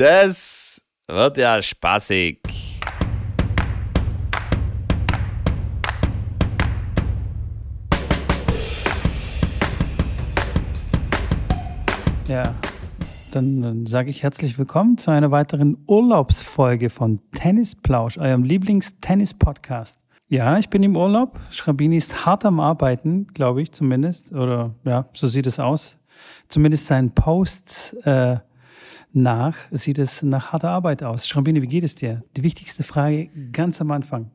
Das wird ja spaßig. Ja, dann, dann sage ich herzlich willkommen zu einer weiteren Urlaubsfolge von Tennisplausch, eurem Lieblings-Tennis-Podcast. Ja, ich bin im Urlaub. Schrabini ist hart am Arbeiten, glaube ich zumindest. Oder ja, so sieht es aus. Zumindest seinen Posts äh, nach sieht es nach harter Arbeit aus. Schrabini, wie geht es dir? Die wichtigste Frage ganz am Anfang.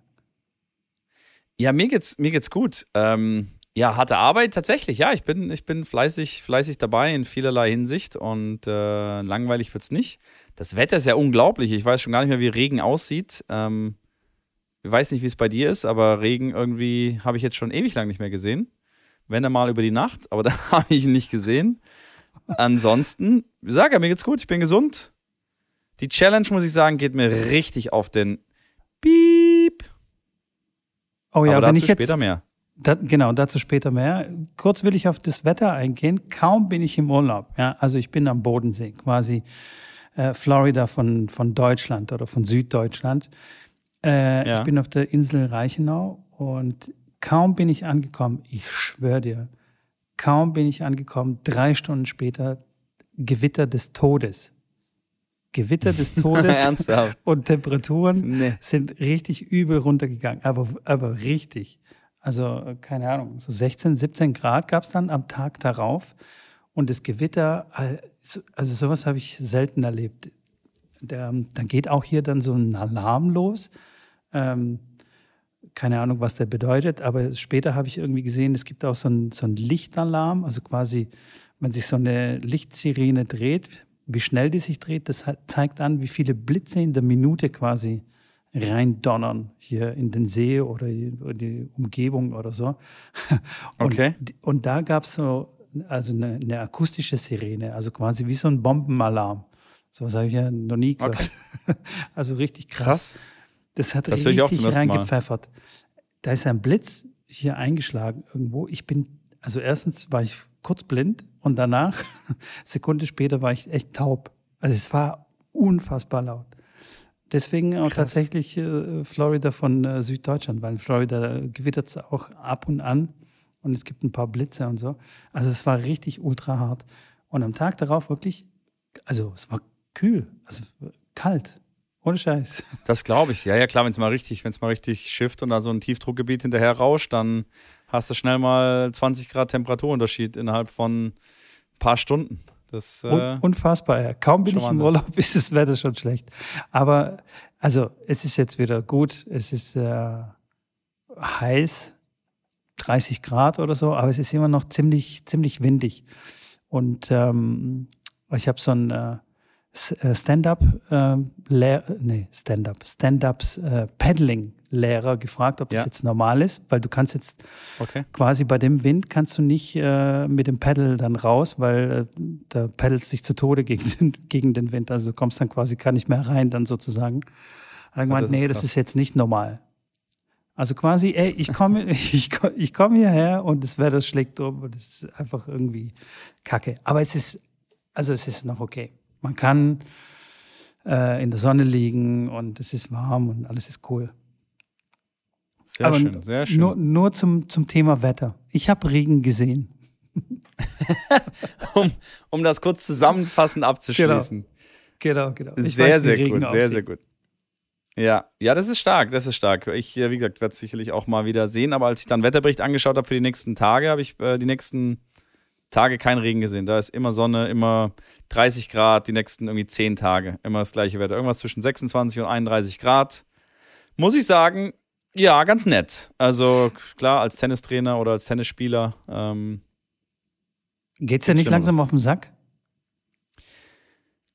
Ja, mir geht's, mir geht's gut. Ähm, ja, harte Arbeit tatsächlich. Ja, ich bin, ich bin fleißig, fleißig dabei in vielerlei Hinsicht und äh, langweilig wird's nicht. Das Wetter ist ja unglaublich. Ich weiß schon gar nicht mehr, wie Regen aussieht. Ähm, ich weiß nicht, wie es bei dir ist, aber Regen irgendwie habe ich jetzt schon ewig lang nicht mehr gesehen. Wenn er mal über die Nacht, aber da habe ich ihn nicht gesehen. Ansonsten, sage ja, mir geht's gut, ich bin gesund. Die Challenge, muss ich sagen, geht mir richtig auf den Piep. Oh ja, aber wenn dazu ich jetzt später mehr. Da, genau, dazu später mehr. Kurz will ich auf das Wetter eingehen. Kaum bin ich im Urlaub. Ja, also ich bin am Bodensee, quasi äh, Florida von, von Deutschland oder von Süddeutschland. Äh, Ja. Ich bin auf der Insel Reichenau und kaum bin ich angekommen, ich schwöre dir, kaum bin ich angekommen, drei Stunden später Gewitter des Todes. Gewitter des Todes Ernsthaft? und Temperaturen Nee. sind richtig übel runtergegangen, aber, aber richtig. Also, keine Ahnung, so 16, 17 Grad gab es dann am Tag darauf. Und das Gewitter, also also sowas habe ich selten erlebt. Der, dann geht auch hier dann so ein Alarm los. Ähm, keine Ahnung, was der bedeutet, aber später habe ich irgendwie gesehen, es gibt auch so einen so einen Lichtalarm, also quasi, wenn sich so eine Lichtsirene dreht, wie schnell die sich dreht, das zeigt an, wie viele Blitze in der Minute quasi reindonnern hier in den See oder in die Umgebung oder so. Und, Okay. und da gab es so also eine, eine akustische Sirene, also quasi wie so ein Bombenalarm. So was habe ich ja noch nie gehört. Also richtig krass. Krass. Das hat Das höre ich auch richtig reingepfeffert. Da ist ein Blitz hier eingeschlagen irgendwo. Ich bin, also erstens war ich kurz blind und danach, Sekunde später, war ich echt taub. Also es war unfassbar laut. Deswegen auch Krass. tatsächlich äh, Florida von äh, Süddeutschland, weil in Florida gewittert es auch ab und an und es gibt ein paar Blitze und so. Also es war richtig ultra hart. Und am Tag darauf wirklich, also es war kühl, also kalt, ohne Scheiß. Das glaube ich. Ja, ja, klar, wenn es mal richtig, wenn es mal richtig schifft und da so ein Tiefdruckgebiet hinterher rauscht, dann hast du schnell mal 20 Grad Temperaturunterschied innerhalb von ein paar Stunden. Das, äh, Un unfassbar, ja. Kaum bin ich im Wahnsinn. Urlaub, ist das Wetter schon schlecht. Aber also es ist jetzt wieder gut. Es ist äh, heiß, 30 Grad oder so, aber es ist immer noch ziemlich, ziemlich windig. Und ähm, ich habe so ein äh, Stand-up, äh, nee, Stand-up, Stand-ups äh, Paddling-Lehrer gefragt, ob das Ja. jetzt normal ist, weil du kannst jetzt okay. quasi bei dem Wind kannst du nicht äh, mit dem Paddle dann raus, weil äh, da paddelst dich zu Tode gegen den, gegen den Wind. Also du kommst dann quasi gar nicht mehr rein, dann sozusagen. Hat er gemeint, das ist nee, das krass. ist jetzt nicht normal. Also quasi, ey, ich komme ich, ich komm hierher und das Wetter schlägt um und es ist einfach irgendwie kacke. Aber es ist, also es ist noch okay. Man kann äh, in der Sonne liegen und es ist warm und alles ist cool. Sehr Aber schön, sehr schön. Nur, nur zum, zum Thema Wetter. Ich habe Regen gesehen. um, um das kurz zusammenfassend abzuschließen. Genau, genau. Ich Sehr, weiß, sehr gut, sehr, aussieht. sehr gut. Ja, ja, das ist stark, das ist stark. Ich, äh, wie gesagt, werde es sicherlich auch mal wieder sehen, aber als ich dann Wetterbericht angeschaut habe für die nächsten Tage, habe ich äh, die nächsten Tage keinen Regen gesehen. Da ist immer Sonne, immer 30 Grad, die nächsten irgendwie 10 Tage, immer das gleiche Wetter. Irgendwas zwischen 26 und 31 Grad. Muss ich sagen, ja, ganz nett. Also klar, als Tennistrainer oder als Tennisspieler. Ähm, Geht's ja nicht langsam auf den Sack?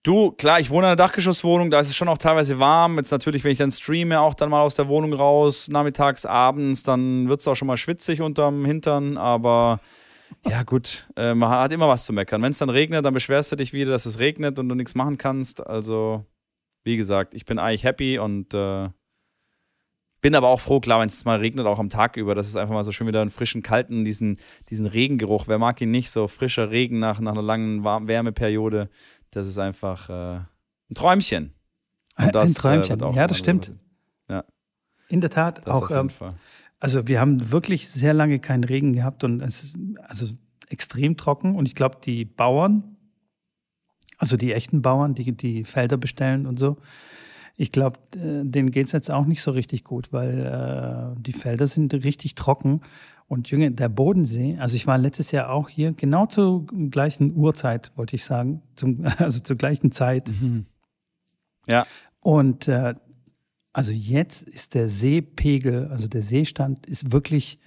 Du, klar, ich wohne in einer Dachgeschosswohnung, da ist es schon auch teilweise warm. Jetzt natürlich, wenn ich dann streame, auch dann mal aus der Wohnung raus, nachmittags, abends, dann wird es auch schon mal schwitzig unterm Hintern, aber ja gut, äh, man hat immer was zu meckern. Wenn es dann regnet, dann beschwerst du dich wieder, dass es regnet und du nichts machen kannst. Also, wie gesagt, ich bin eigentlich happy und äh, bin aber auch froh, klar, wenn es mal regnet, auch am Tag über, dass es einfach mal so schön wieder einen frischen, kalten, diesen, diesen Regengeruch, wer mag ihn nicht, so frischer Regen nach, nach einer langen Warm Wärmeperiode. Das ist einfach, äh, Ein Träumchen. Ein, ein Träumchen, äh, ja, das stimmt. Ja. In der Tat, Das auch. auf jeden Ähm, Fall. Also, wir haben wirklich sehr lange keinen Regen gehabt und es ist also extrem trocken. Und ich glaube, die Bauern, also die echten Bauern, die die Felder bestellen und so, ich glaube, äh, denen geht es jetzt auch nicht so richtig gut, weil äh, die Felder sind richtig trocken. Und Junge, der Bodensee, also ich war letztes Jahr auch hier, genau zur gleichen Uhrzeit, wollte ich sagen, zum, also zur gleichen Zeit. Mhm. Ja. Und äh, also jetzt ist der Seepegel, also der Seestand ist wirklich,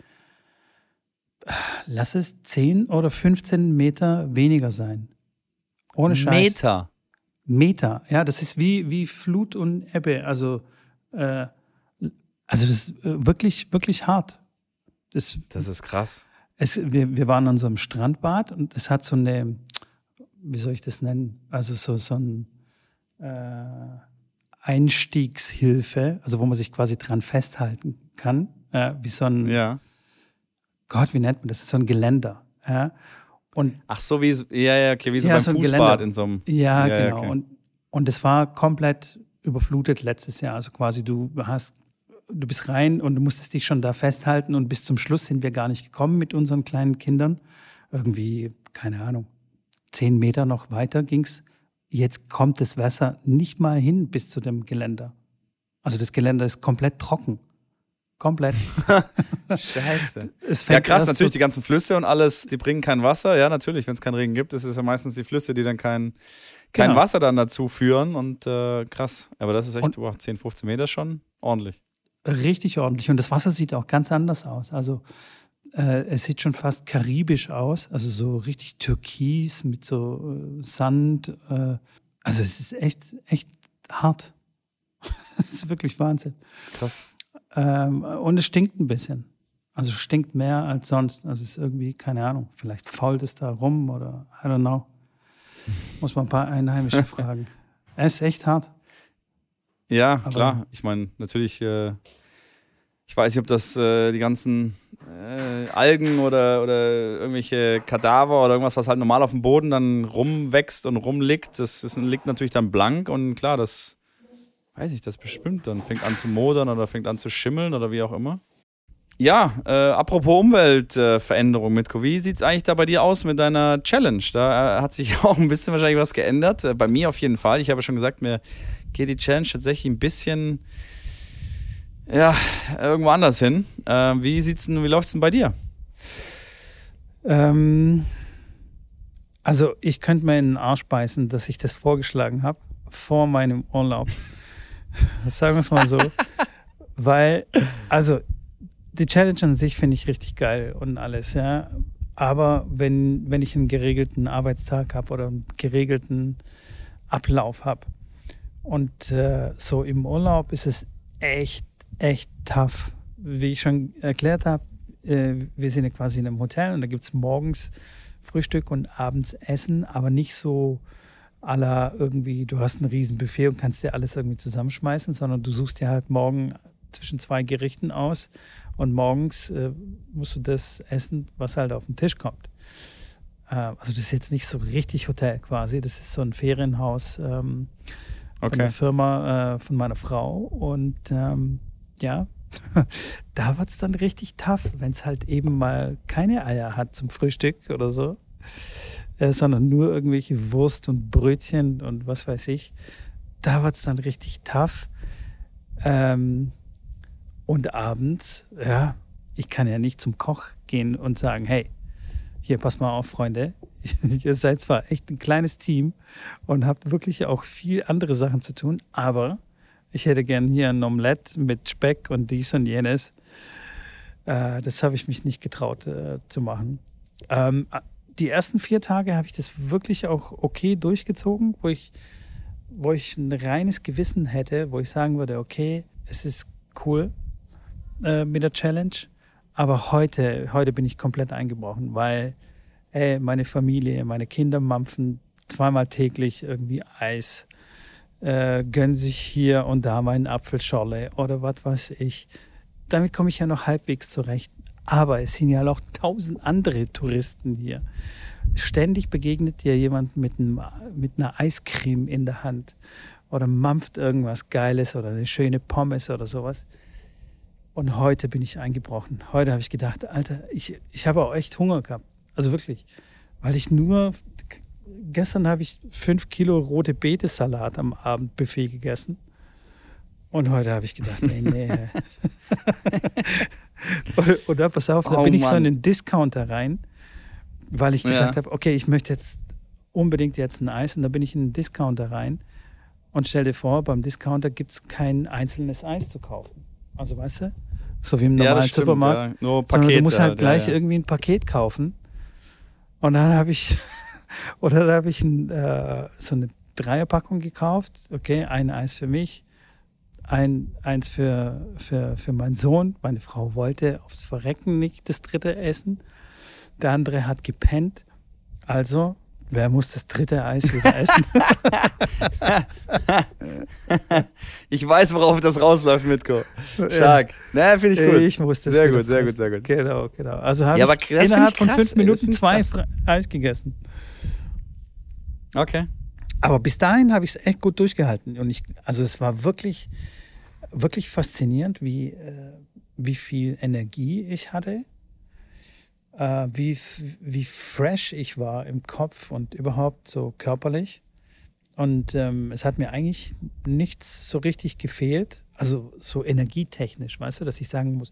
lass es 10 oder 15 Meter weniger sein. Ohne Scheiß. Meter. Meter, ja, das ist wie, wie Flut und Ebbe. Also, äh, also das ist äh, wirklich, wirklich hart. Das, Das ist krass. es, wir, wir waren an so einem Strandbad und es hat so eine, wie soll ich das nennen? Also so, so ein äh, Einstiegshilfe, also wo man sich quasi dran festhalten kann, äh, wie so ein, Ja. Gott, wie nennt man das? Das so ein Geländer. Ja? Und Ach so, wie, so- ja, ja, okay, wie so Ja, beim so ein Fußbad Geländer. in so einem. Ja, Ja, ja, genau. okay. Und, und es war komplett überflutet letztes Jahr. Also quasi du hast, du bist rein und du musstest dich schon da festhalten und bis zum Schluss sind wir gar nicht gekommen mit unseren kleinen Kindern. Irgendwie, keine Ahnung, zehn Meter noch weiter ging's. Jetzt kommt das Wasser nicht mal hin bis zu dem Geländer. Also das Geländer ist komplett trocken. Komplett. Scheiße. Es Ja, krass, natürlich, die ganzen Flüsse und alles, die bringen kein Wasser. Ja, natürlich, wenn es keinen Regen gibt, ist es ja meistens die Flüsse, die dann kein, kein Genau. Wasser dann dazu führen. Und äh, krass. Aber das ist echt, Und- boah, 10, 15 Meter schon ordentlich. Richtig ordentlich. Und das Wasser sieht auch ganz anders aus. Also äh, es sieht schon fast karibisch aus, also so richtig türkis mit so äh, Sand. Äh, also es ist echt, echt hart. Es ist wirklich Wahnsinn. Krass. Ähm, und es stinkt ein bisschen. Also es stinkt mehr als sonst. Also es ist irgendwie, keine Ahnung, vielleicht fault es da rum oder I don't know. Muss man ein paar Einheimische fragen. Es ist echt hart. Ja, Aber- klar. Ich meine, natürlich, äh, ich weiß nicht, ob das äh, die ganzen äh, Algen oder, oder irgendwelche Kadaver oder irgendwas, was halt normal auf dem Boden dann rumwächst und rumliegt, das ist, liegt natürlich dann blank und klar, das weiß ich, das bestimmt dann fängt an zu modern oder fängt an zu schimmeln oder wie auch immer. Ja, äh, apropos Umweltveränderung, äh, Mitko, wie sieht es eigentlich da bei dir aus mit deiner Challenge? Da äh, hat sich auch ein bisschen wahrscheinlich was geändert. Äh, bei mir auf jeden Fall. Ich habe schon gesagt, mir geht die Challenge tatsächlich ein bisschen ja, irgendwo anders hin. Äh, wie sieht's denn, wie läuft's denn bei dir? Ähm, also ich könnte mir in den Arsch beißen, dass ich das vorgeschlagen habe vor meinem Urlaub. Sagen wir es mal so. Weil, also die Challenge an sich finde ich richtig geil und alles, ja. Aber wenn, wenn ich einen geregelten Arbeitstag habe oder einen geregelten Ablauf habe und äh, so im Urlaub ist es echt, echt tough. Wie ich schon erklärt habe, äh, wir sind ja quasi in einem Hotel und da gibt es morgens Frühstück und abends Essen, aber nicht so aller irgendwie, du hast ein Riesenbuffet und kannst dir alles irgendwie zusammenschmeißen, sondern du suchst dir halt morgen zwischen zwei Gerichten aus und morgens äh, musst du das essen, was halt auf den Tisch kommt. Äh, also das ist jetzt nicht so richtig Hotel quasi, das ist so ein Ferienhaus ähm, von Okay. der Firma äh, von meiner Frau und ähm, ja, da wird es dann richtig tough, wenn es halt eben mal keine Eier hat zum Frühstück oder so, äh, sondern nur irgendwelche Wurst und Brötchen und was weiß ich. Da wird es dann richtig tough. Ähm, und abends, ja, ich kann ja nicht zum Koch gehen und sagen, hey, hier, pass mal auf, Freunde. Ihr seid zwar echt ein kleines Team und habt wirklich auch viel andere Sachen zu tun, aber ich hätte gern hier ein Omelette mit Speck und dies und jenes. Äh, das habe ich mich nicht getraut äh, zu machen. Ähm, die ersten vier Tage habe ich das wirklich auch okay durchgezogen, wo ich, wo ich ein reines Gewissen hätte, wo ich sagen würde, okay, es ist cool äh, mit der Challenge, aber heute, heute bin ich komplett eingebrochen, weil ey, meine Familie, meine Kinder mampfen zweimal täglich irgendwie Eis äh, gönnen sich hier und da mal eine Apfelschorle oder was weiß ich. Damit komme ich ja noch halbwegs zurecht. Aber es sind ja auch tausend andere Touristen hier. Ständig begegnet dir jemand mit, einem, mit einer Eiscreme in der Hand oder mampft irgendwas Geiles oder eine schöne Pommes oder sowas. Und heute bin ich eingebrochen. Heute habe ich gedacht, Alter, ich, ich habe auch echt Hunger gehabt. Also wirklich. Weil ich nur, gestern habe ich fünf Kilo rote Beete-Salat am Abendbuffet gegessen. Und heute habe ich gedacht, nee, nee. und da, pass auf, da Oh bin ich so in Mann. den Discounter rein, weil ich gesagt Ja. habe, okay, ich möchte jetzt unbedingt jetzt ein Eis. Und da bin ich in den Discounter rein und stell dir vor, beim Discounter gibt es kein einzelnes Eis zu kaufen. Also weißt du, so wie im Ja, normalen das stimmt, Supermarkt. ja. Nur Pakete du musst halt halt, gleich ja, ja. irgendwie ein Paket kaufen. Und dann habe ich, oder da habe ich ein, äh, so eine Dreierpackung gekauft. Okay, ein Eis für mich, ein, eins für, für, für meinen Sohn. Meine Frau wollte aufs Verrecken nicht das dritte essen. Der andere hat gepennt. Also, wer muss das dritte Eis wieder essen? Ich weiß, worauf das rausläuft, Mitko. Stark. Ne, finde ich gut. Ich muss das Sehr gut, sehr gut, sehr gut. Genau, genau. Also habe Ja, ich innerhalb ich von krass, fünf ey, das Minuten ich zwei krass. Eis gegessen. Okay. Aber bis dahin habe ich es echt gut durchgehalten. Und ich, also es war wirklich, wirklich faszinierend, wie, äh, wie viel Energie ich hatte, äh, wie, wie fresh ich war im Kopf und überhaupt so körperlich. Und ähm, es hat mir eigentlich nichts so richtig gefehlt. Also so energietechnisch, weißt du, dass ich sagen muss,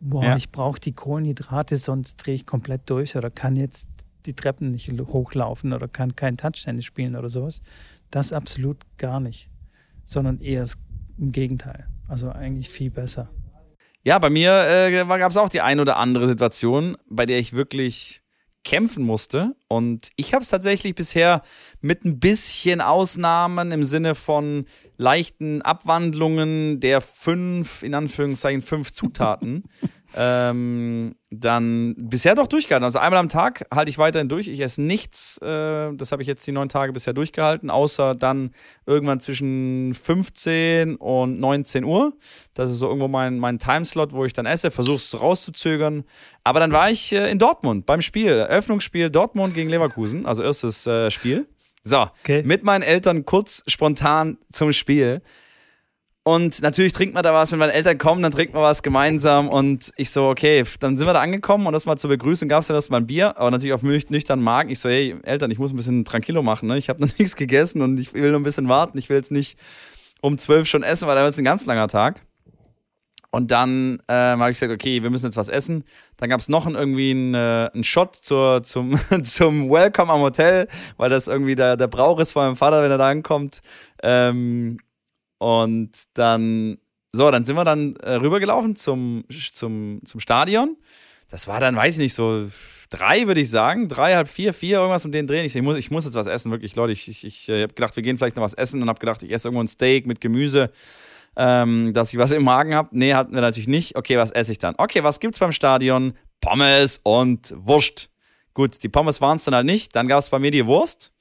boah, Ja. ich brauche die Kohlenhydrate, sonst drehe ich komplett durch oder kann jetzt die Treppen nicht hochlaufen oder kann kein Touchtennis spielen oder sowas. Das absolut gar nicht. Sondern eher im Gegenteil. Also eigentlich viel besser. Ja, bei mir äh, gab es auch die ein oder andere Situation, bei der ich wirklich kämpfen musste. Und ich habe es tatsächlich bisher mit ein bisschen Ausnahmen im Sinne von leichten Abwandlungen der fünf, in Anführungszeichen, fünf Zutaten, ähm, dann bisher doch durchgehalten. Also einmal am Tag halte ich weiterhin durch. Ich esse nichts. Äh, das habe ich jetzt die neun Tage bisher durchgehalten, außer dann irgendwann zwischen 15 und 19 Uhr. Das ist so irgendwo mein, mein Timeslot, wo ich dann esse, versuche es rauszuzögern. Aber dann war ich äh, in Dortmund beim Spiel, Eröffnungsspiel Dortmund gegen Leverkusen, also erstes äh, Spiel. So, Okay. mit meinen Eltern kurz spontan zum Spiel. Und natürlich trinkt man da was, wenn meine Eltern kommen, dann trinkt man was gemeinsam. Und ich so, okay, dann sind wir da angekommen und das mal zur Begrüßung gab es dann erstmal ein Bier, aber natürlich auf nüch- nüchternen Magen. Ich so, hey, Eltern, ich muss ein bisschen Tranquilo machen, ne? Ich habe noch nichts gegessen und ich will noch ein bisschen warten. Ich will jetzt nicht um zwölf schon essen, weil da wird es ein ganz langer Tag. Und dann ähm, habe ich gesagt, okay, wir müssen jetzt was essen. Dann gab es noch einen, irgendwie einen, äh, einen Shot zur, zum, zum Welcome am Hotel, weil das irgendwie der, der Brauch ist von meinem Vater, wenn er da ankommt. Ähm, und dann, so, dann sind wir dann äh, rübergelaufen zum, zum, zum Stadion. Das war dann, weiß ich nicht, so drei, würde ich sagen. Drei, halb vier, vier, irgendwas um den drehen. Ich, ich, muss, ich muss jetzt was essen, wirklich, Leute. Ich, ich, ich äh, habe gedacht, wir gehen vielleicht noch was essen und habe gedacht, ich esse irgendwo ein Steak mit Gemüse, ähm, dass ich was im Magen habe. Nee, hatten wir natürlich nicht. Okay, was esse ich dann? Okay, was gibt's beim Stadion? Pommes und Wurst. Gut, die Pommes waren es dann halt nicht. Dann gab es bei mir die Wurst.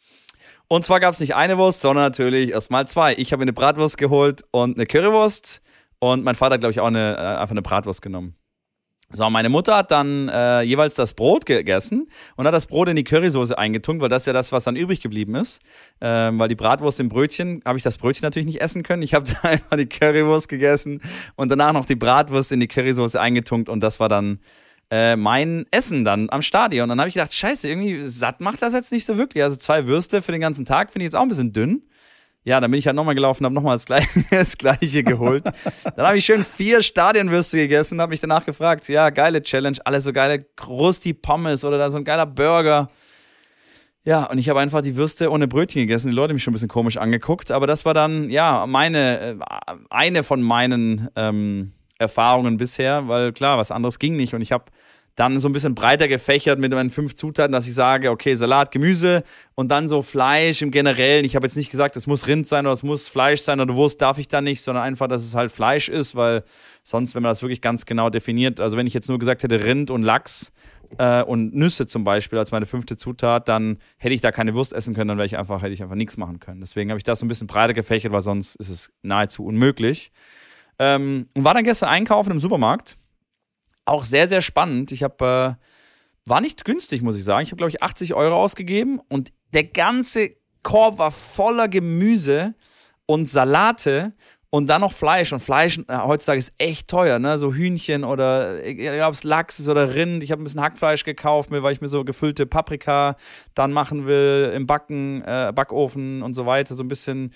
Und zwar gab es nicht eine Wurst, sondern natürlich erstmal zwei. Ich habe eine Bratwurst geholt und eine Currywurst. Und mein Vater hat, glaube ich, auch eine, äh, einfach eine Bratwurst genommen. So, meine Mutter hat dann äh, jeweils das Brot gegessen und hat das Brot in die Currysoße eingetunkt, weil das ist ja das, was dann übrig geblieben ist. Ähm, weil die Bratwurst im Brötchen, habe ich das Brötchen natürlich nicht essen können. Ich habe da einfach die Currywurst gegessen und danach noch die Bratwurst in die Currysoße eingetunkt und das war dann äh, mein Essen dann am Stadion. Dann habe ich gedacht, scheiße, irgendwie satt macht das jetzt nicht so wirklich. Also zwei Würste für den ganzen Tag finde ich jetzt auch ein bisschen dünn. Ja, dann bin ich halt nochmal gelaufen, habe nochmal das, Gle das gleiche geholt. Dann habe ich schön vier Stadionwürste gegessen und habe mich danach gefragt, ja, geile Challenge, alle so geile Krusty Pommes oder da so ein geiler Burger. Ja, und ich habe einfach die Würste ohne Brötchen gegessen. Die Leute haben mich schon ein bisschen komisch angeguckt, aber das war dann, ja, meine, äh, eine von meinen ähm, Erfahrungen bisher, weil klar, was anderes ging nicht und ich habe dann so ein bisschen breiter gefächert mit meinen fünf Zutaten, dass ich sage, okay, Salat, Gemüse und dann so Fleisch im Generellen. Ich habe jetzt nicht gesagt, es muss Rind sein oder es muss Fleisch sein oder Wurst darf ich da nicht, sondern einfach, dass es halt Fleisch ist, weil sonst, wenn man das wirklich ganz genau definiert, also wenn ich jetzt nur gesagt hätte Rind und Lachs äh, und Nüsse zum Beispiel als meine fünfte Zutat, dann hätte ich da keine Wurst essen können, dann wäre ich einfach, hätte ich einfach nichts machen können. Deswegen habe ich das so ein bisschen breiter gefächert, weil sonst ist es nahezu unmöglich. Ähm, und war dann gestern einkaufen im Supermarkt auch sehr, sehr spannend. Ich habe, äh, war nicht günstig, muss ich sagen. Ich habe, glaube ich, 80 Euro ausgegeben und der ganze Korb war voller Gemüse und Salate und dann noch Fleisch. Und Fleisch äh, heutzutage ist echt teuer, ne? So Hühnchen oder egal ob es Lachs ist oder Rind. Ich habe ein bisschen Hackfleisch gekauft, weil ich mir so gefüllte Paprika dann machen will im Backen, äh, Backofen und so weiter. So ein bisschen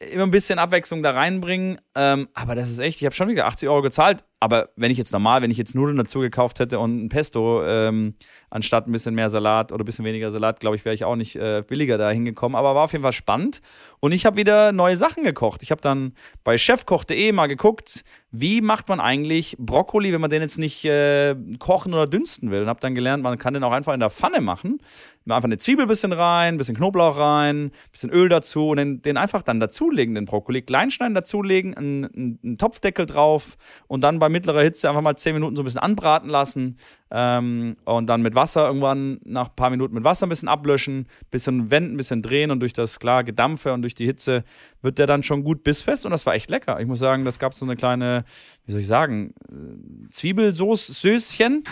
immer ein bisschen Abwechslung da reinbringen. Ähm, aber das ist echt, ich habe schon wieder 80 Euro gezahlt. Aber wenn ich jetzt normal, wenn ich jetzt Nudeln dazu gekauft hätte und ein Pesto, ähm, anstatt ein bisschen mehr Salat oder ein bisschen weniger Salat, glaube ich, wäre ich auch nicht äh, billiger da hingekommen. Aber war auf jeden Fall spannend. Und ich habe wieder neue Sachen gekocht. Ich habe dann bei chefkoch.de mal geguckt, wie macht man eigentlich Brokkoli, wenn man den jetzt nicht äh, kochen oder dünsten will. Und habe dann gelernt, man kann den auch einfach in der Pfanne machen. Einfach eine Zwiebel ein bisschen rein, ein bisschen Knoblauch rein, ein bisschen Öl dazu und den, den einfach dann dazulegen, den Brokkoli. Kleinschneiden dazulegen, einen, einen Topfdeckel drauf und dann bei mittlerer Hitze einfach mal 10 Minuten so ein bisschen anbraten lassen. Ähm, und dann mit Wasser irgendwann nach ein paar Minuten mit Wasser ein bisschen ablöschen, bisschen wenden, ein bisschen drehen und durch das klar Gedampfe und durch die Hitze wird der dann schon gut bissfest und das war echt lecker. Ich muss sagen, das gab so eine kleine, wie soll ich sagen, äh, Zwiebelsauce-Söschen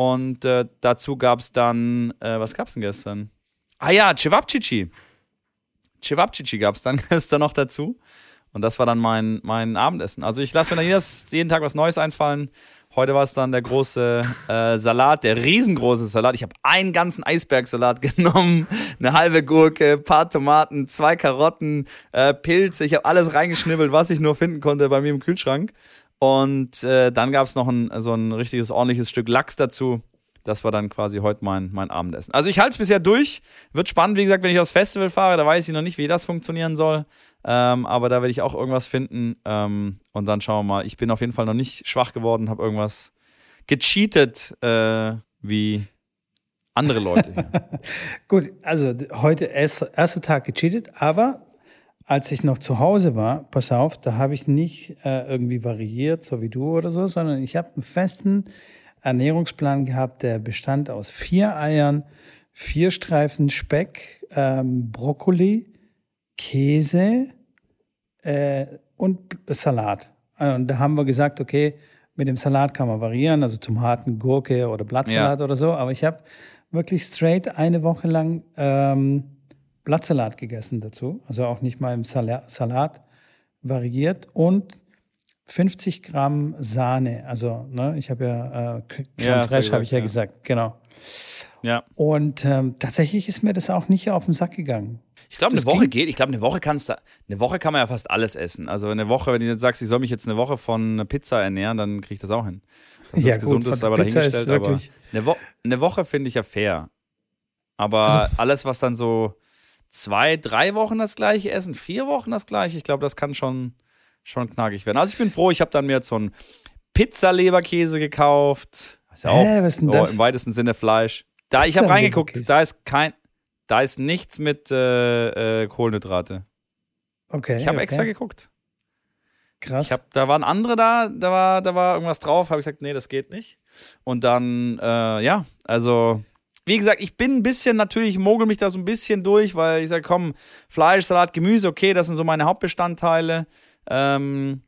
und äh, dazu gab es dann, äh, was gab es denn gestern? Ah ja, Cevapcici. Cevapcici gab es dann gestern noch dazu. Und das war dann mein, mein Abendessen. Also ich lasse mir dann jedes, jeden Tag was Neues einfallen. Heute war es dann der große äh, Salat, der riesengroße Salat. Ich habe einen ganzen Eisbergsalat genommen, eine halbe Gurke, paar Tomaten, zwei Karotten, äh, Pilze. Ich habe alles reingeschnibbelt, was ich nur finden konnte bei mir im Kühlschrank. Und äh, dann gab es noch ein, so ein richtiges ordentliches Stück Lachs dazu. Das war dann quasi heute mein, mein Abendessen. Also ich halte es bisher durch. Wird spannend, wie gesagt, wenn ich aufs Festival fahre, da weiß ich noch nicht, wie das funktionieren soll. Ähm, aber da werde ich auch irgendwas finden. Ähm, und dann schauen wir mal. Ich bin auf jeden Fall noch nicht schwach geworden, habe irgendwas gecheatet, äh, wie andere Leute. Gut, also heute erster erste Tag gecheatet, aber als ich noch zu Hause war, pass auf, da habe ich nicht äh, irgendwie variiert, so wie du oder so, sondern ich habe einen festen Ernährungsplan gehabt, der bestand aus vier Eiern, vier Streifen Speck, ähm, Brokkoli, Käse äh, und Salat. Und da haben wir gesagt, okay, mit dem Salat kann man variieren, also Tomaten, Gurke oder Blattsalat ja. oder so. Aber ich habe wirklich straight eine Woche lang ähm, Blattsalat gegessen dazu. Also auch nicht mal im Salat variiert. Und 50 Gramm Sahne. Also, ne, ich habe ja äh, Creme ja, Fraiche, habe ich ja, ja, gesagt, genau. Ja. Und ähm, tatsächlich ist mir das auch nicht auf den Sack gegangen. Ich glaube, eine Woche geht. Ich glaube, eine Woche kannst du, eine Woche kann man ja fast alles essen. Also eine Woche, wenn du jetzt sagst, ich soll mich jetzt eine Woche von Pizza ernähren, dann kriege ich das auch hin. Das ja, gesund gut, ist, aber Pizza dahingestellt. Ist wirklich aber eine, Wo eine Woche finde ich ja fair. Aber also, alles, was dann so zwei, drei Wochen das gleiche essen, vier Wochen das gleiche, ich glaube, das kann schon, schon knackig werden. Also ich bin froh, ich habe dann mir jetzt so einen Pizza-Leberkäse gekauft. Ist ja auch Hä, was ist denn das? im weitesten Sinne Fleisch. Da, ich habe reingeguckt, da ist kein, da ist nichts mit äh, äh, Kohlenhydrate. Okay. Ich habe okay. extra geguckt. Krass. Hab, da waren andere da, da war, da war irgendwas drauf, habe ich gesagt, nee, das geht nicht. Und dann, äh, ja, also, wie gesagt, ich bin ein bisschen, natürlich mogel mich da so ein bisschen durch, weil ich sage, komm, Fleisch, Salat, Gemüse, okay, das sind so meine Hauptbestandteile. Ähm,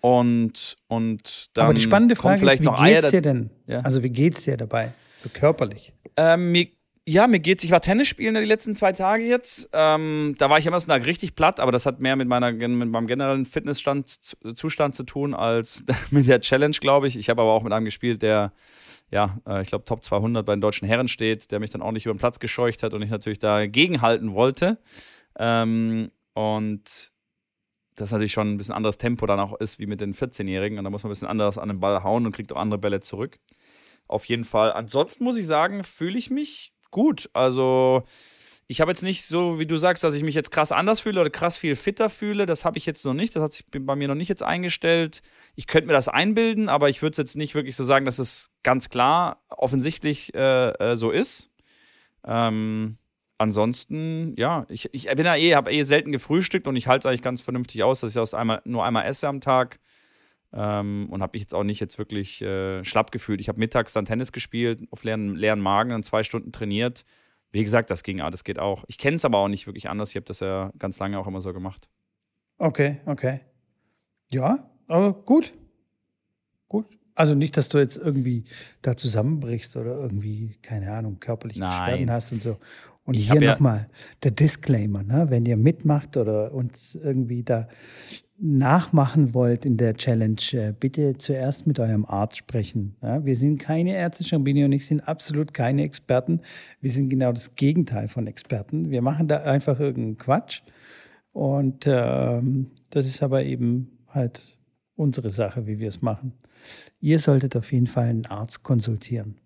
und, und dann Aber die spannende Frage vielleicht ist, wie noch geht's dir denn? Ja. Also wie geht's dir dabei, so körperlich? Ähm, mir, ja, mir geht's. Ich war Tennis spielen die letzten zwei Tage jetzt. Ähm, da war ich am ersten Tag richtig platt, aber das hat mehr mit, meiner, mit meinem generellen Fitnessstand Zustand zu tun als mit der Challenge, glaube ich. Ich habe aber auch mit einem gespielt, der ja, äh, ich glaube, Top 200 bei den deutschen Herren steht, der mich dann auch nicht über den Platz gescheucht hat und ich natürlich dagegen halten wollte. Ähm, und das natürlich schon ein bisschen anderes Tempo dann auch ist wie mit den 14-Jährigen. Und da muss man ein bisschen anders an den Ball hauen und kriegt auch andere Bälle zurück. Auf jeden Fall. Ansonsten muss ich sagen, fühle ich mich gut. Also, ich habe jetzt nicht so, wie du sagst, dass ich mich jetzt krass anders fühle oder krass viel fitter fühle. Das habe ich jetzt noch nicht. Das hat sich bei mir noch nicht jetzt eingestellt. Ich könnte mir das einbilden, aber ich würde es jetzt nicht wirklich so sagen, dass es ganz klar offensichtlich äh, äh, so ist. Ähm, ansonsten, ja, ich, ich bin ja eh, habe eh selten gefrühstückt und ich halte es eigentlich ganz vernünftig aus, dass ich das einmal, nur einmal esse am Tag. Ähm, und habe mich jetzt auch nicht jetzt wirklich äh, schlapp gefühlt. Ich habe mittags dann Tennis gespielt, auf leeren, leeren Magen, dann zwei Stunden trainiert. Wie gesagt, das ging, das geht auch. Ich kenne es aber auch nicht wirklich anders. Ich habe das ja ganz lange auch immer so gemacht. Okay, okay. Ja, aber gut. Gut. Also nicht, dass du jetzt irgendwie da zusammenbrichst oder irgendwie, keine Ahnung, körperliche Beschwerden hast und so. Und Ich hier ja- nochmal der Disclaimer, ne? wenn ihr mitmacht oder uns irgendwie da nachmachen wollt in der Challenge, äh, bitte zuerst mit eurem Arzt sprechen. Ja? Wir sind keine Ärzte, Schambini und ich sind absolut keine Experten. Wir sind genau das Gegenteil von Experten. Wir machen da einfach irgendeinen Quatsch. Und ähm, das ist aber eben halt unsere Sache, wie wir es machen. Ihr solltet auf jeden Fall einen Arzt konsultieren.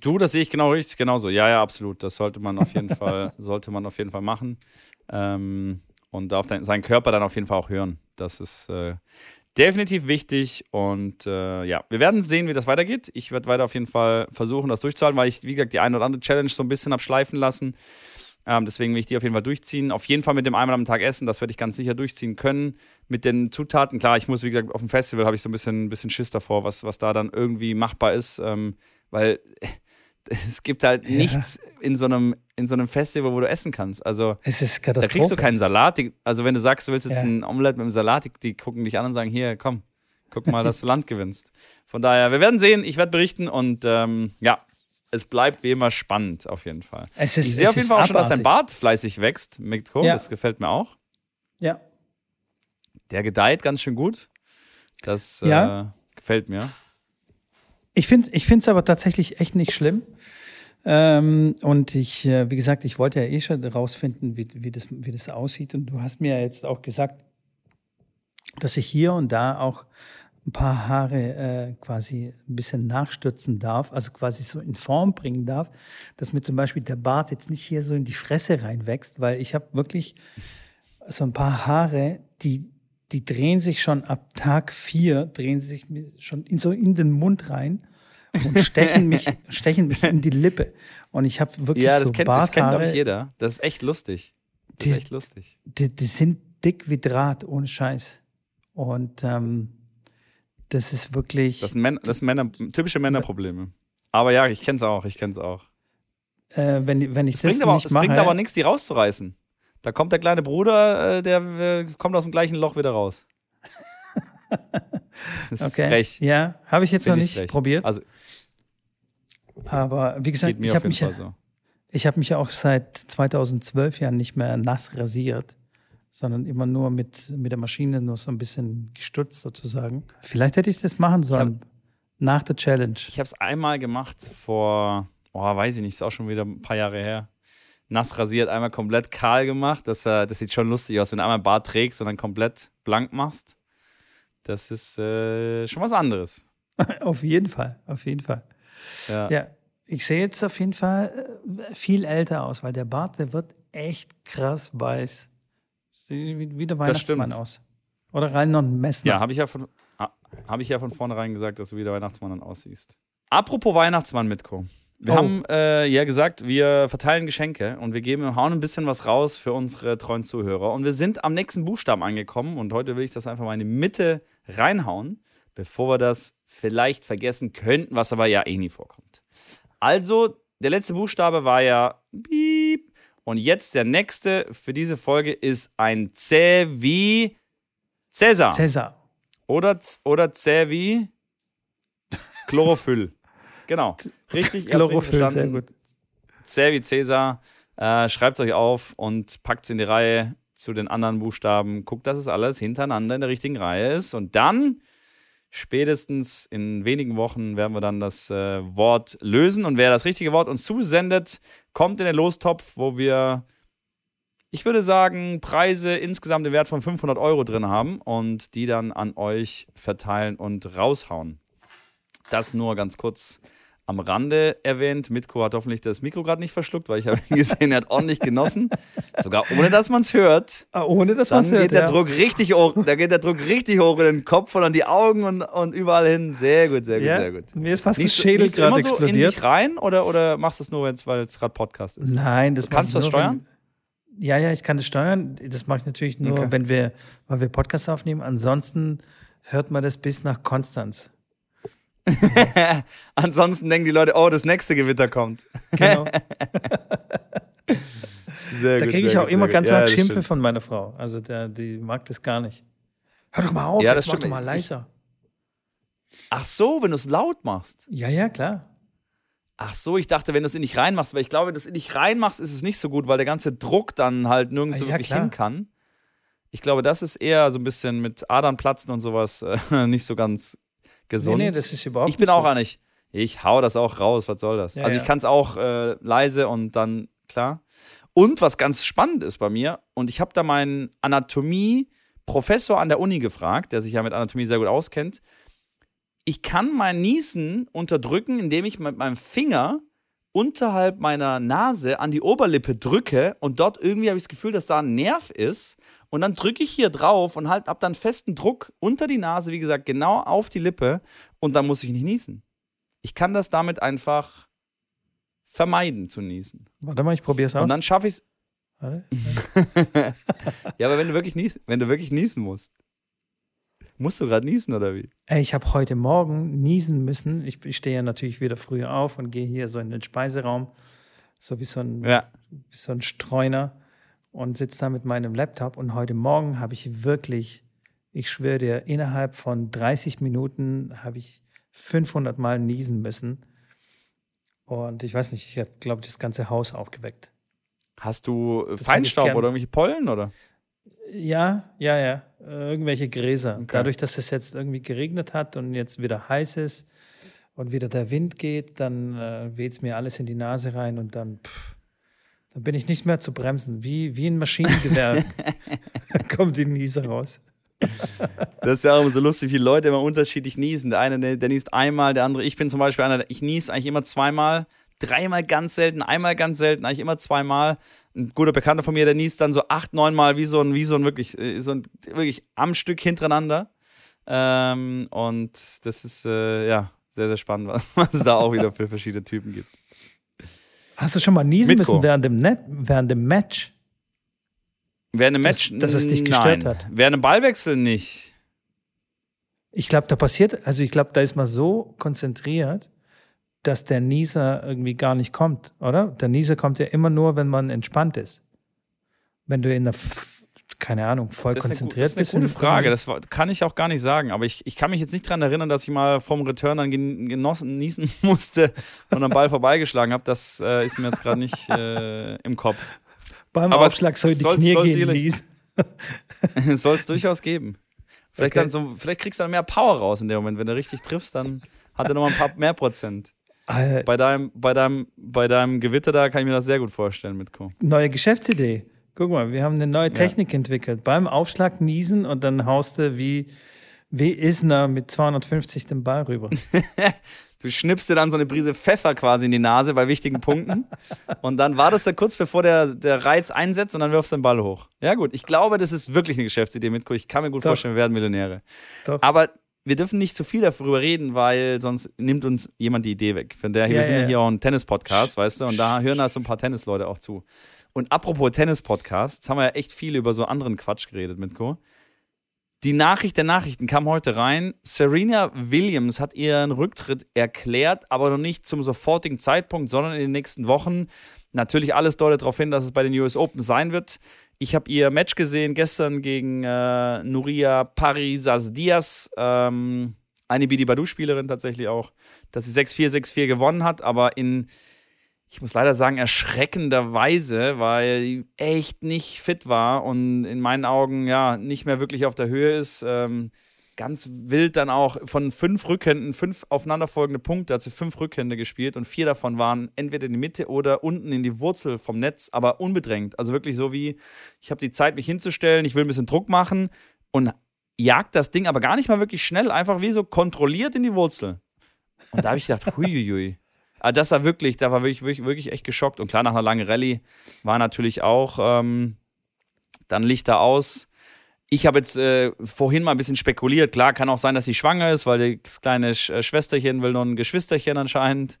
Du, das sehe ich genau richtig, genauso. Ja, ja, absolut. Das sollte man auf jeden Fall, sollte man auf jeden Fall machen. Ähm, und auf dein, seinen Körper dann auf jeden Fall auch hören. Das ist äh, definitiv wichtig. Und äh, ja, wir werden sehen, wie das weitergeht. Ich werde weiter auf jeden Fall versuchen, das durchzuhalten, weil ich, wie gesagt, die eine oder andere Challenge so ein bisschen habe schleifen lassen. Ähm, deswegen will ich die auf jeden Fall durchziehen. Auf jeden Fall mit dem einmal am Tag essen, das werde ich ganz sicher durchziehen können. Mit den Zutaten, klar, ich muss, wie gesagt, auf dem Festival habe ich so ein bisschen, bisschen Schiss davor, was, was da dann irgendwie machbar ist. Ähm, weil es gibt halt Ja. nichts in so, einem, in so einem Festival, wo du essen kannst. Also Es ist da Katastrophe. kriegst du keinen Salat. Also wenn du sagst, du willst jetzt Ja. ein Omelette mit einem Salat, die, die gucken dich an und sagen, hier, komm, guck mal, dass du Land gewinnst. Von daher, wir werden sehen, ich werde berichten und ähm, ja, es bleibt wie immer spannend auf jeden Fall. Es ist, ich sehe auf jeden Fall auch schon, dass dein abartig. Bart fleißig wächst, Mikko. Ja. Das gefällt mir auch. Ja. Der gedeiht ganz schön gut. Das Ja. äh, gefällt mir. Ich finde es aber tatsächlich echt nicht schlimm. Ähm, und ich, äh, wie gesagt, ich wollte ja eh schon rausfinden, wie, wie, das, wie das aussieht. Und du hast mir ja jetzt auch gesagt, dass ich hier und da auch ein paar Haare äh, quasi ein bisschen nachstürzen darf, also quasi so in Form bringen darf, dass mir zum Beispiel der Bart jetzt nicht hier so in die Fresse reinwächst, weil ich habe wirklich so ein paar Haare, die, die drehen sich schon ab Tag vier, drehen sie sich schon in, so in den Mund rein und stechen mich, stechen mich in die Lippe. Und ich habe wirklich Ja, das so kennt, das kennt glaube ich, Barthaare, jeder. Das ist echt lustig. Das Die- ist echt lustig. die, die sind dick wie Draht, ohne Scheiß. Und ähm, das ist wirklich, Das sind, Männer, das sind Männer, typische Männerprobleme. Aber ja, ich kenne es auch, ich kenne es auch. äh, wenn, wenn ich Es das bringt, aber, nicht es mache, bringt aber nichts, die rauszureißen. Da kommt der kleine Bruder, äh, der äh, kommt aus dem gleichen Loch wieder raus. Das ist okay. frech. Ja, habe ich jetzt Find noch ich nicht frech. probiert. Also Aber wie gesagt, ich habe mich, ja- so. ich hab mich ja auch seit 2012 ja nicht mehr nass rasiert, sondern immer nur mit, mit der Maschine nur so ein bisschen gestutzt sozusagen. Vielleicht hätte ich das machen sollen nach der Challenge. Ich habe es einmal gemacht vor, oh, weiß ich nicht, ist auch schon wieder ein paar Jahre her. Nass rasiert, einmal komplett kahl gemacht. Das, äh, das sieht schon lustig aus, wenn du einmal Bart trägst und dann komplett blank machst. Das ist äh, schon was anderes. auf jeden Fall, auf jeden Fall. Ja. Ja, ich sehe jetzt auf jeden Fall äh, viel älter aus, weil der Bart, der wird echt krass weiß. Sieht wie der Weihnachtsmann aus. Oder rein noch ein Messner. Ja, habe ich ja von ha- habe ich ja von vornherein gesagt, dass du wie der Weihnachtsmann dann aussiehst. Apropos Weihnachtsmann, Mitko. Wir Oh. haben äh, ja gesagt, wir verteilen Geschenke und wir geben, hauen ein bisschen was raus für unsere treuen Zuhörer. Und wir sind am nächsten Buchstaben angekommen und heute will ich das einfach mal in die Mitte reinhauen, bevor wir das vielleicht vergessen könnten, was aber ja eh nie vorkommt. Also, der letzte Buchstabe war ja Piep. Und jetzt der nächste für diese Folge ist ein C wie Cäsar. Cäsar. Oder, oder zäh wie Chlorophyll. Genau. Richtig. habt's richtig Chlorophyll, sehr gut. Wie Cäsar. Äh, Schreibt es euch auf und packt es in die Reihe zu den anderen Buchstaben. Guckt, dass es alles hintereinander in der richtigen Reihe ist. Und dann, spätestens in wenigen Wochen, werden wir dann das äh, Wort lösen. Und wer das richtige Wort uns zusendet, kommt in den Lostopf, wo wir ich würde sagen, Preise insgesamt im Wert von 500 Euro drin haben und die dann an euch verteilen und raushauen. Das nur ganz kurz am Rande erwähnt. Mitko hat hoffentlich das Mikro gerade nicht verschluckt, weil ich habe ihn gesehen, er hat ordentlich genossen. Sogar ohne, dass man es hört. Ah, ohne dass man hört. geht der ja. Druck richtig hoch. Da geht der Druck richtig hoch in den Kopf und an die Augen und, und überall hin. Sehr gut, sehr gut, ja, sehr gut. Mir ist fast Liest das Schädel gerade so in explodiert. dich rein oder, oder machst du es nur, wenn's- weil es gerade Podcast ist? Nein, das Kannst du das steuern? Wenn, ja, ja, ich kann das steuern. Das mache ich natürlich nur, Okay. wenn wir, weil wir Podcast aufnehmen. Ansonsten hört man das bis nach Konstanz. Ansonsten denken die Leute, oh, das nächste Gewitter kommt. Genau. Sehr da kriege ich auch gut, immer ganz. Ja, hart Schimpfe stimmt. von meiner Frau. Also der, die mag das gar nicht. Hör doch mal auf, Ja, das mach doch mal Ich- leiser. Ach so, wenn du es laut machst. Ja, ja, klar. Ach so, ich dachte, wenn du es in dich reinmachst, weil ich glaube, wenn du es in dich reinmachst, ist es nicht so gut, weil der ganze Druck dann halt nirgendwo Ah, ja, wirklich klar. hin kann. Ich glaube, das ist eher so ein bisschen mit Adernplatzen und sowas äh, nicht so ganz gesund. Nee, nee, das ist überhaupt ich bin auch auch nicht. Ich hau das auch raus, was soll das? Ja, also ja. ich kann es auch äh, leise und dann klar. Und was ganz spannend ist bei mir, und ich habe da meinen Anatomie-Professor an der Uni gefragt, der sich ja mit Anatomie sehr gut auskennt. Ich kann mein Niesen unterdrücken, indem ich mit meinem Finger unterhalb meiner Nase an die Oberlippe drücke und dort irgendwie habe ich das Gefühl, dass da ein Nerv ist. Und dann drücke ich hier drauf und halt ab dann festen Druck unter die Nase, wie gesagt, genau auf die Lippe und dann muss ich nicht niesen. Ich kann das damit einfach vermeiden zu niesen. Warte mal, ich probiere es aus. Und dann schaffe ich es. Ja, aber wenn du wirklich niesen, wenn du wirklich niesen musst. Musst du gerade niesen oder wie? Ey, ich habe heute Morgen niesen müssen. Ich, ich stehe ja natürlich wieder früher auf und gehe hier so in den Speiseraum, so wie so ein, Ja. wie so ein Streuner und sitze da mit meinem Laptop. Und heute Morgen habe ich wirklich, ich schwöre dir, innerhalb von 30 Minuten habe ich 500 Mal niesen müssen. Und ich weiß nicht, ich habe, glaube ich, das ganze Haus aufgeweckt. Hast du äh, ich Feinstaub oder irgendwelche Pollen oder? Ja, ja, ja. Irgendwelche Gräser. Okay. Dadurch, dass es jetzt irgendwie geregnet hat und jetzt wieder heiß ist und wieder der Wind geht, dann äh, weht es mir alles in die Nase rein und dann, pff, dann bin ich nicht mehr zu bremsen. Wie, wie ein Maschinengewehr kommt die Niese raus. Das ist ja auch immer so lustig, wie Leute immer unterschiedlich niesen. Der eine, der, der niest einmal, der andere. Ich bin zum Beispiel einer, ich nies eigentlich immer zweimal, dreimal ganz selten, einmal ganz selten, eigentlich immer zweimal. Ein guter Bekannter von mir, der niest dann so acht, neunmal wie so ein, wie so ein wirklich, äh, so ein, wirklich am Stück hintereinander. Ähm, und das ist, äh, ja, sehr, sehr spannend, was es da auch wieder für verschiedene Typen gibt. Hast du schon mal niesen Mitko. müssen während dem, Net, während dem Match? Während Dass- Match, dass es dich gestört nein. hat. Während einem Ballwechsel nicht. Ich glaube, da passiert, also ich glaube, da ist man so konzentriert, dass der Nieser irgendwie gar nicht kommt, oder? Der Nieser kommt ja immer nur, wenn man entspannt ist. Wenn du in der, keine Ahnung, voll Das ist, eine, konzentriert das ist eine gute Frage. Das kann ich auch gar nicht sagen. Aber ich, ich kann mich jetzt nicht daran erinnern, dass ich mal vom Return dann gen- genossen, niesen musste und am Ball vorbeigeschlagen habe. Das äh, ist mir jetzt gerade nicht äh, im Kopf. beim aber Aufschlag soll die Knie gehen, niesen. Soll es durchaus geben. Vielleicht, Okay. dann so, vielleicht kriegst du dann mehr Power raus in dem Moment. Wenn du richtig triffst, dann hat er nochmal ein paar mehr Prozent. Äh, Bei deinem, bei, deinem, bei deinem Gewitter da kann ich mir das sehr gut vorstellen, Mitko. neue Geschäftsidee. Guck mal, wir haben eine neue Technik entwickelt. Beim Aufschlag niesen und dann haust du wie, wie Isner mit 250 den Ball rüber. Du schnippst dir dann so eine Prise Pfeffer quasi in die Nase bei wichtigen Punkten. und dann wartest du kurz, bevor der, der Reiz einsetzt und dann wirfst du den Ball hoch. Ja, gut. Ich glaube, das ist wirklich eine Geschäftsidee, Mitko. Ich kann mir gut Doch. vorstellen, wir werden Millionäre. Doch. Aber wir dürfen nicht zu viel darüber reden, weil sonst nimmt uns jemand die Idee weg. Von daher, Ja, wir sind ja, ja, ja. hier auch ein Tennis-Podcast, weißt du, und da hören da so ein paar Tennisleute auch zu. Und apropos Tennis-Podcast, jetzt haben wir ja echt viel über so anderen Quatsch geredet, Mitko. Die Nachricht der Nachrichten kam heute rein. Serena Williams hat ihren Rücktritt erklärt, aber noch nicht zum sofortigen Zeitpunkt, sondern in den nächsten Wochen. Natürlich alles deutet darauf hin, dass es bei den US Open sein wird. Ich habe ihr Match gesehen gestern gegen äh, Nuria Parisas Diaz, ähm, eine Bidi Badu-Spielerin tatsächlich auch, dass sie 6-4, 6-4 gewonnen hat, aber in, ich muss leider sagen, erschreckender Weise, weil echt nicht fit war und in meinen Augen ja nicht mehr wirklich auf der Höhe ist. Ähm, ganz wild dann auch von fünf Rückhänden, fünf aufeinanderfolgende Punkte, hat sie fünf Rückhände gespielt und vier davon waren entweder in die Mitte oder unten in die Wurzel vom Netz, aber unbedrängt. Also wirklich so wie, ich habe die Zeit, mich hinzustellen, ich will ein bisschen Druck machen und jagt das Ding aber gar nicht mal wirklich schnell, einfach wie so kontrolliert in die Wurzel. Und da habe ich gedacht, huiuiui. Aber das war wirklich, da war wirklich, wirklich, wirklich echt geschockt. Und klar, nach einer langen Rallye war natürlich auch ähm, dann Lichter aus. Ich habe jetzt äh, vorhin mal ein bisschen spekuliert. Klar, kann auch sein, dass sie schwanger ist, weil das kleine Sch äh, Schwesterchen will noch ein Geschwisterchen anscheinend.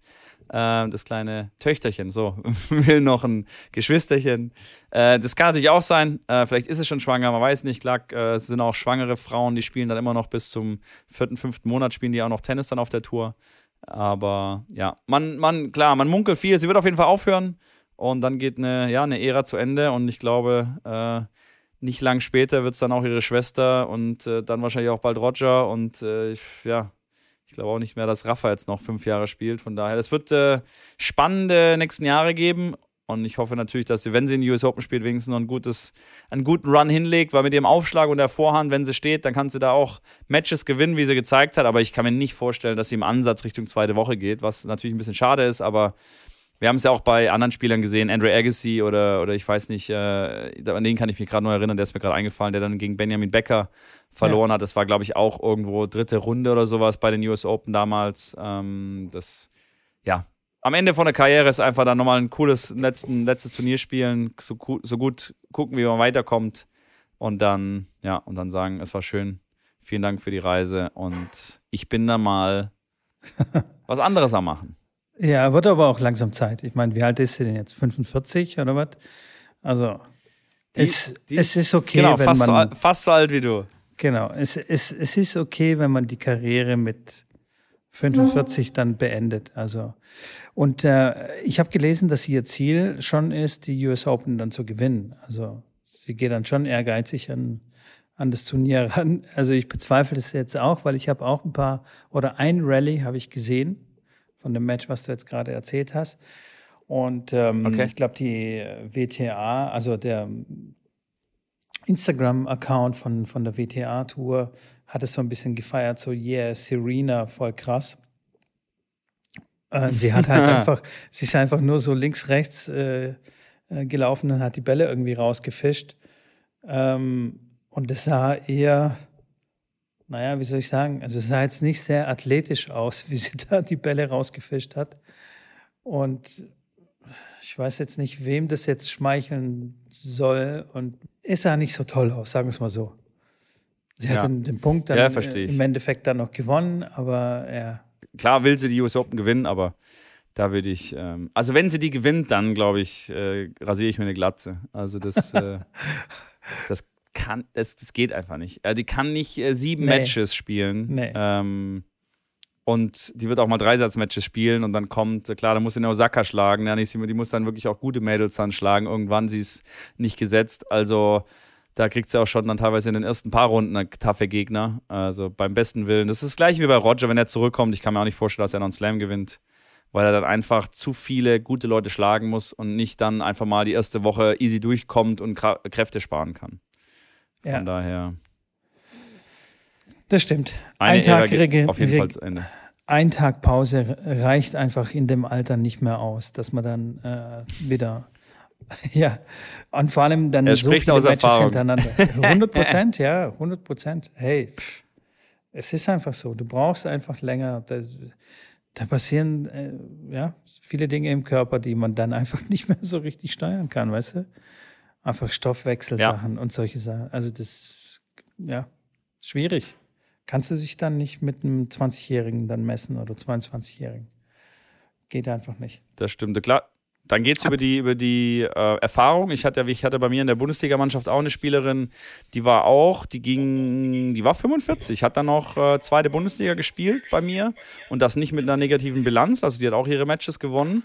Äh, das kleine Töchterchen, so, will noch ein Geschwisterchen. Äh, das kann natürlich auch sein. Äh, vielleicht ist es schon schwanger, man weiß nicht. Klar, äh, es sind auch schwangere Frauen, die spielen dann immer noch bis zum vierten, fünften Monat, spielen die auch noch Tennis dann auf der Tour. Aber ja, man, man, klar, man munkelt viel. Sie wird auf jeden Fall aufhören und dann geht eine, ja, eine Ära zu Ende und ich glaube, äh, nicht lang später wird es dann auch ihre Schwester und äh, dann wahrscheinlich auch bald Roger und äh, ich, ja, Ich glaube auch nicht mehr, dass Rafa jetzt noch fünf Jahre spielt. Von daher, es wird äh, spannende nächsten Jahre geben. Und ich hoffe natürlich, dass sie, wenn sie in die US Open spielt, wenigstens noch ein gutes, einen guten Run hinlegt, weil mit ihrem Aufschlag und der Vorhand, wenn sie steht, dann kann sie da auch Matches gewinnen, wie sie gezeigt hat. Aber ich kann mir nicht vorstellen, dass sie im Ansatz Richtung zweite Woche geht, was natürlich ein bisschen schade ist, aber wir haben es ja auch bei anderen Spielern gesehen, Andre Agassi oder, oder ich weiß nicht, äh, an den kann ich mich gerade noch erinnern, der ist mir gerade eingefallen, der dann gegen Benjamin Becker verloren ja. hat. Das war, glaube ich, auch irgendwo dritte Runde oder sowas bei den US Open damals. Ähm, das, ja, am Ende von der Karriere ist einfach dann nochmal ein cooles letzten, letztes Turnier spielen, so, so gut gucken, wie man weiterkommt und dann, ja, und dann sagen, es war schön, vielen Dank für die Reise und ich bin da mal was anderes am machen. Ja, wird aber auch langsam Zeit. Ich meine, wie alt ist sie denn jetzt? 45 oder was? Also, die, es, die, es ist okay, genau, wenn fast man. So, fast so alt wie du. Genau, es, es, es ist okay, wenn man die Karriere mit 45 dann beendet. Also und äh, ich habe gelesen, dass ihr Ziel schon ist, die US Open dann zu gewinnen. Also sie geht dann schon ehrgeizig an, an das Turnier ran. Also ich bezweifle das jetzt auch, weil ich habe auch ein paar oder ein Rally habe ich gesehen von dem Match, was du jetzt gerade erzählt hast. Und ähm, okay. ich glaube, die WTA, also der Instagram-Account von, von der WTA-Tour, hat es so ein bisschen gefeiert, so yeah, Serena, voll krass. Sie hat halt einfach, sie ist einfach nur so links, rechts äh, äh, gelaufen und hat die Bälle irgendwie rausgefischt. Ähm, und es sah eher, naja, wie soll ich sagen, also es sah jetzt nicht sehr athletisch aus, wie sie da die Bälle rausgefischt hat. Und ich weiß jetzt nicht, wem das jetzt schmeicheln soll. Und es sah nicht so toll aus, sagen wir es mal so. Sie ja. hat den, den, Punkt dann ja, im Endeffekt dann noch gewonnen, aber ja. Klar will sie die US Open gewinnen, aber da würde ich, ähm, also wenn sie die gewinnt, dann glaube ich, äh, rasiere ich mir eine Glatze. Also das, äh, das kann, das, das geht einfach nicht. Äh, die kann nicht äh, sieben nee. Matches spielen. Nee. Ähm, und die wird auch mal Dreisatzmatches spielen und dann kommt, äh, klar, da muss sie in Osaka schlagen. Ja, nicht, die muss dann wirklich auch gute Mädels dann schlagen. Irgendwann sie ist nicht gesetzt. Also da kriegt sie auch schon dann teilweise in den ersten paar Runden eine taffe Gegner. Also beim besten Willen. Das ist das gleiche wie bei Roger, wenn er zurückkommt. Ich kann mir auch nicht vorstellen, dass er noch einen Slam gewinnt, weil er dann einfach zu viele gute Leute schlagen muss und nicht dann einfach mal die erste Woche easy durchkommt und Kräfte sparen kann. Von ja. daher. Das stimmt. Ein Tag auf jeden Fall zu Ende. Ein Tag Pause reicht einfach in dem Alter nicht mehr aus, dass man dann äh, wieder Ja, und vor allem dann er so viele aus Matches Erfahrung. hintereinander. 100 Prozent, ja, 100 Prozent. Hey, pff, es ist einfach so. Du brauchst einfach länger. Da, da passieren äh, ja viele Dinge im Körper, die man dann einfach nicht mehr so richtig steuern kann, weißt du? Einfach Stoffwechselsachen ja. und solche Sachen. Also das, ja, schwierig. Kannst du sich dann nicht mit einem 20-Jährigen dann messen oder 22-Jährigen? Geht einfach nicht. Das stimmt. Klar, dann geht es über die, über die äh, Erfahrung. Ich hatte, ich hatte bei mir in der Bundesligamannschaft auch eine Spielerin, die war auch, die ging, die war 45, hat dann noch äh, zweite Bundesliga gespielt bei mir und das nicht mit einer negativen Bilanz. Also die hat auch ihre Matches gewonnen.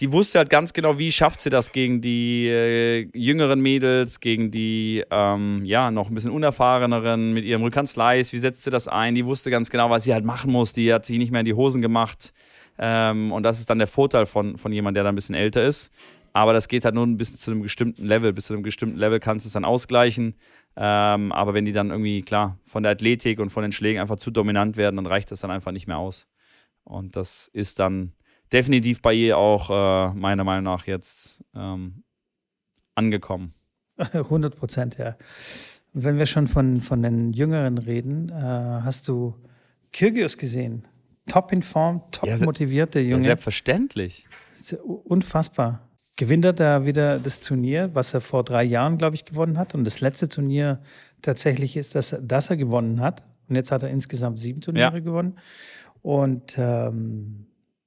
Die wusste halt ganz genau, wie schafft sie das gegen die äh, jüngeren Mädels, gegen die ähm, ja noch ein bisschen unerfahreneren mit ihrem Rückhandslice. Wie setzt sie das ein? Die wusste ganz genau, was sie halt machen muss. Die hat sich nicht mehr in die Hosen gemacht ähm, und das ist dann der Vorteil von, von jemandem, der dann ein bisschen älter ist. Aber das geht halt nur bis zu einem bestimmten Level. Bis zu einem bestimmten Level kannst du es dann ausgleichen. Ähm, aber wenn die dann irgendwie, klar, von der Athletik und von den Schlägen einfach zu dominant werden, dann reicht das dann einfach nicht mehr aus. Und das ist dann definitiv bei ihr auch äh, meiner Meinung nach jetzt ähm, angekommen. 100 Prozent, ja. Wenn wir schon von, von den Jüngeren reden, äh, hast du Kyrgios gesehen? Top in Form, top ja, motiviert, der Junge. Ja, selbstverständlich. Unfassbar. Gewinnt er da wieder das Turnier, was er vor drei Jahren, glaube ich, gewonnen hat. Und das letzte Turnier tatsächlich ist, dass, dass er gewonnen hat. Und jetzt hat er insgesamt sieben Turniere ja. gewonnen. Und ähm,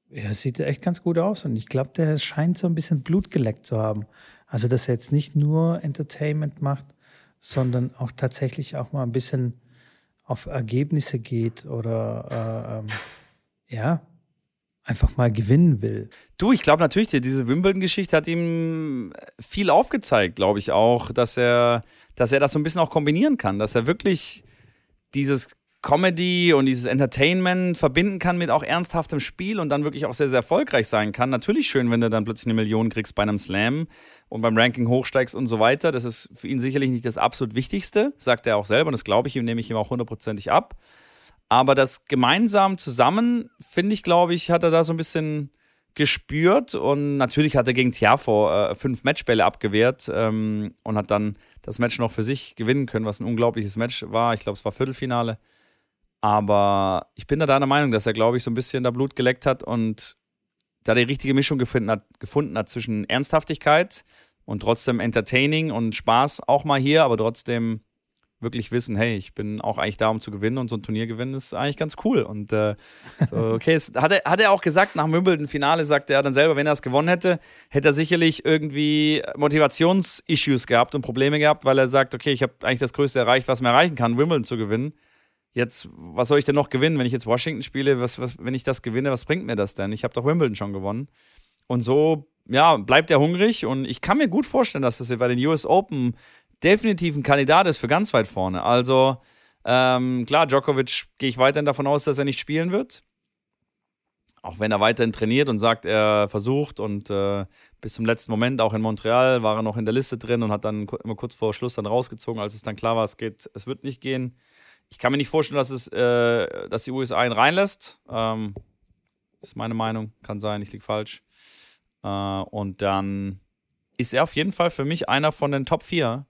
ja, sieht echt ganz gut aus. Und ich glaube, der scheint so ein bisschen Blut geleckt zu haben. Also, dass er jetzt nicht nur Entertainment macht, sondern auch tatsächlich auch mal ein bisschen auf Ergebnisse geht oder äh, ähm, ja, einfach mal gewinnen will. Du, ich glaube natürlich, diese Wimbledon-Geschichte hat ihm viel aufgezeigt, glaube ich auch, dass er, dass er das so ein bisschen auch kombinieren kann, dass er wirklich dieses Comedy und dieses Entertainment verbinden kann mit auch ernsthaftem Spiel und dann wirklich auch sehr, sehr erfolgreich sein kann. Natürlich schön, wenn du dann plötzlich eine Million kriegst bei einem Slam und beim Ranking hochsteigst und so weiter. Das ist für ihn sicherlich nicht das absolut Wichtigste, sagt er auch selber und das glaube ich ihm, nehme ich ihm auch hundertprozentig ab. Aber das gemeinsam zusammen, finde ich, glaube ich, hat er da so ein bisschen gespürt und natürlich hat er gegen Tiafo äh, fünf Matchbälle abgewehrt ähm, und hat dann das Match noch für sich gewinnen können, was ein unglaubliches Match war. Ich glaube, es war Viertelfinale. Aber ich bin da deiner Meinung, dass er, glaube ich, so ein bisschen da Blut geleckt hat und da die richtige Mischung gefunden hat, gefunden hat zwischen Ernsthaftigkeit und trotzdem Entertaining und Spaß auch mal hier, aber trotzdem wirklich wissen, hey, ich bin auch eigentlich da, um zu gewinnen und so ein Turnier gewinnen ist eigentlich ganz cool. Und äh, so, okay, es, hat, er, hat er auch gesagt, nach dem Wimbledon-Finale sagte er dann selber, wenn er es gewonnen hätte, hätte er sicherlich irgendwie Motivationsissues gehabt und Probleme gehabt, weil er sagt, okay, ich habe eigentlich das Größte erreicht, was man erreichen kann, Wimbledon zu gewinnen. Jetzt, was soll ich denn noch gewinnen, wenn ich jetzt Washington spiele? Was, was, wenn ich das gewinne, was bringt mir das denn? Ich habe doch Wimbledon schon gewonnen. Und so, ja, bleibt er hungrig und ich kann mir gut vorstellen, dass das bei den US Open definitiv ein Kandidat ist für ganz weit vorne. Also ähm, klar, Djokovic gehe ich weiterhin davon aus, dass er nicht spielen wird. Auch wenn er weiterhin trainiert und sagt, er versucht und äh, bis zum letzten Moment, auch in Montreal, war er noch in der Liste drin und hat dann immer kurz vor Schluss dann rausgezogen, als es dann klar war, es geht, es wird nicht gehen. Ich kann mir nicht vorstellen, dass es, äh, dass die USA ihn reinlässt. Ähm, ist meine Meinung, kann sein, ich liege falsch. Äh, und dann ist er auf jeden Fall für mich einer von den Top 4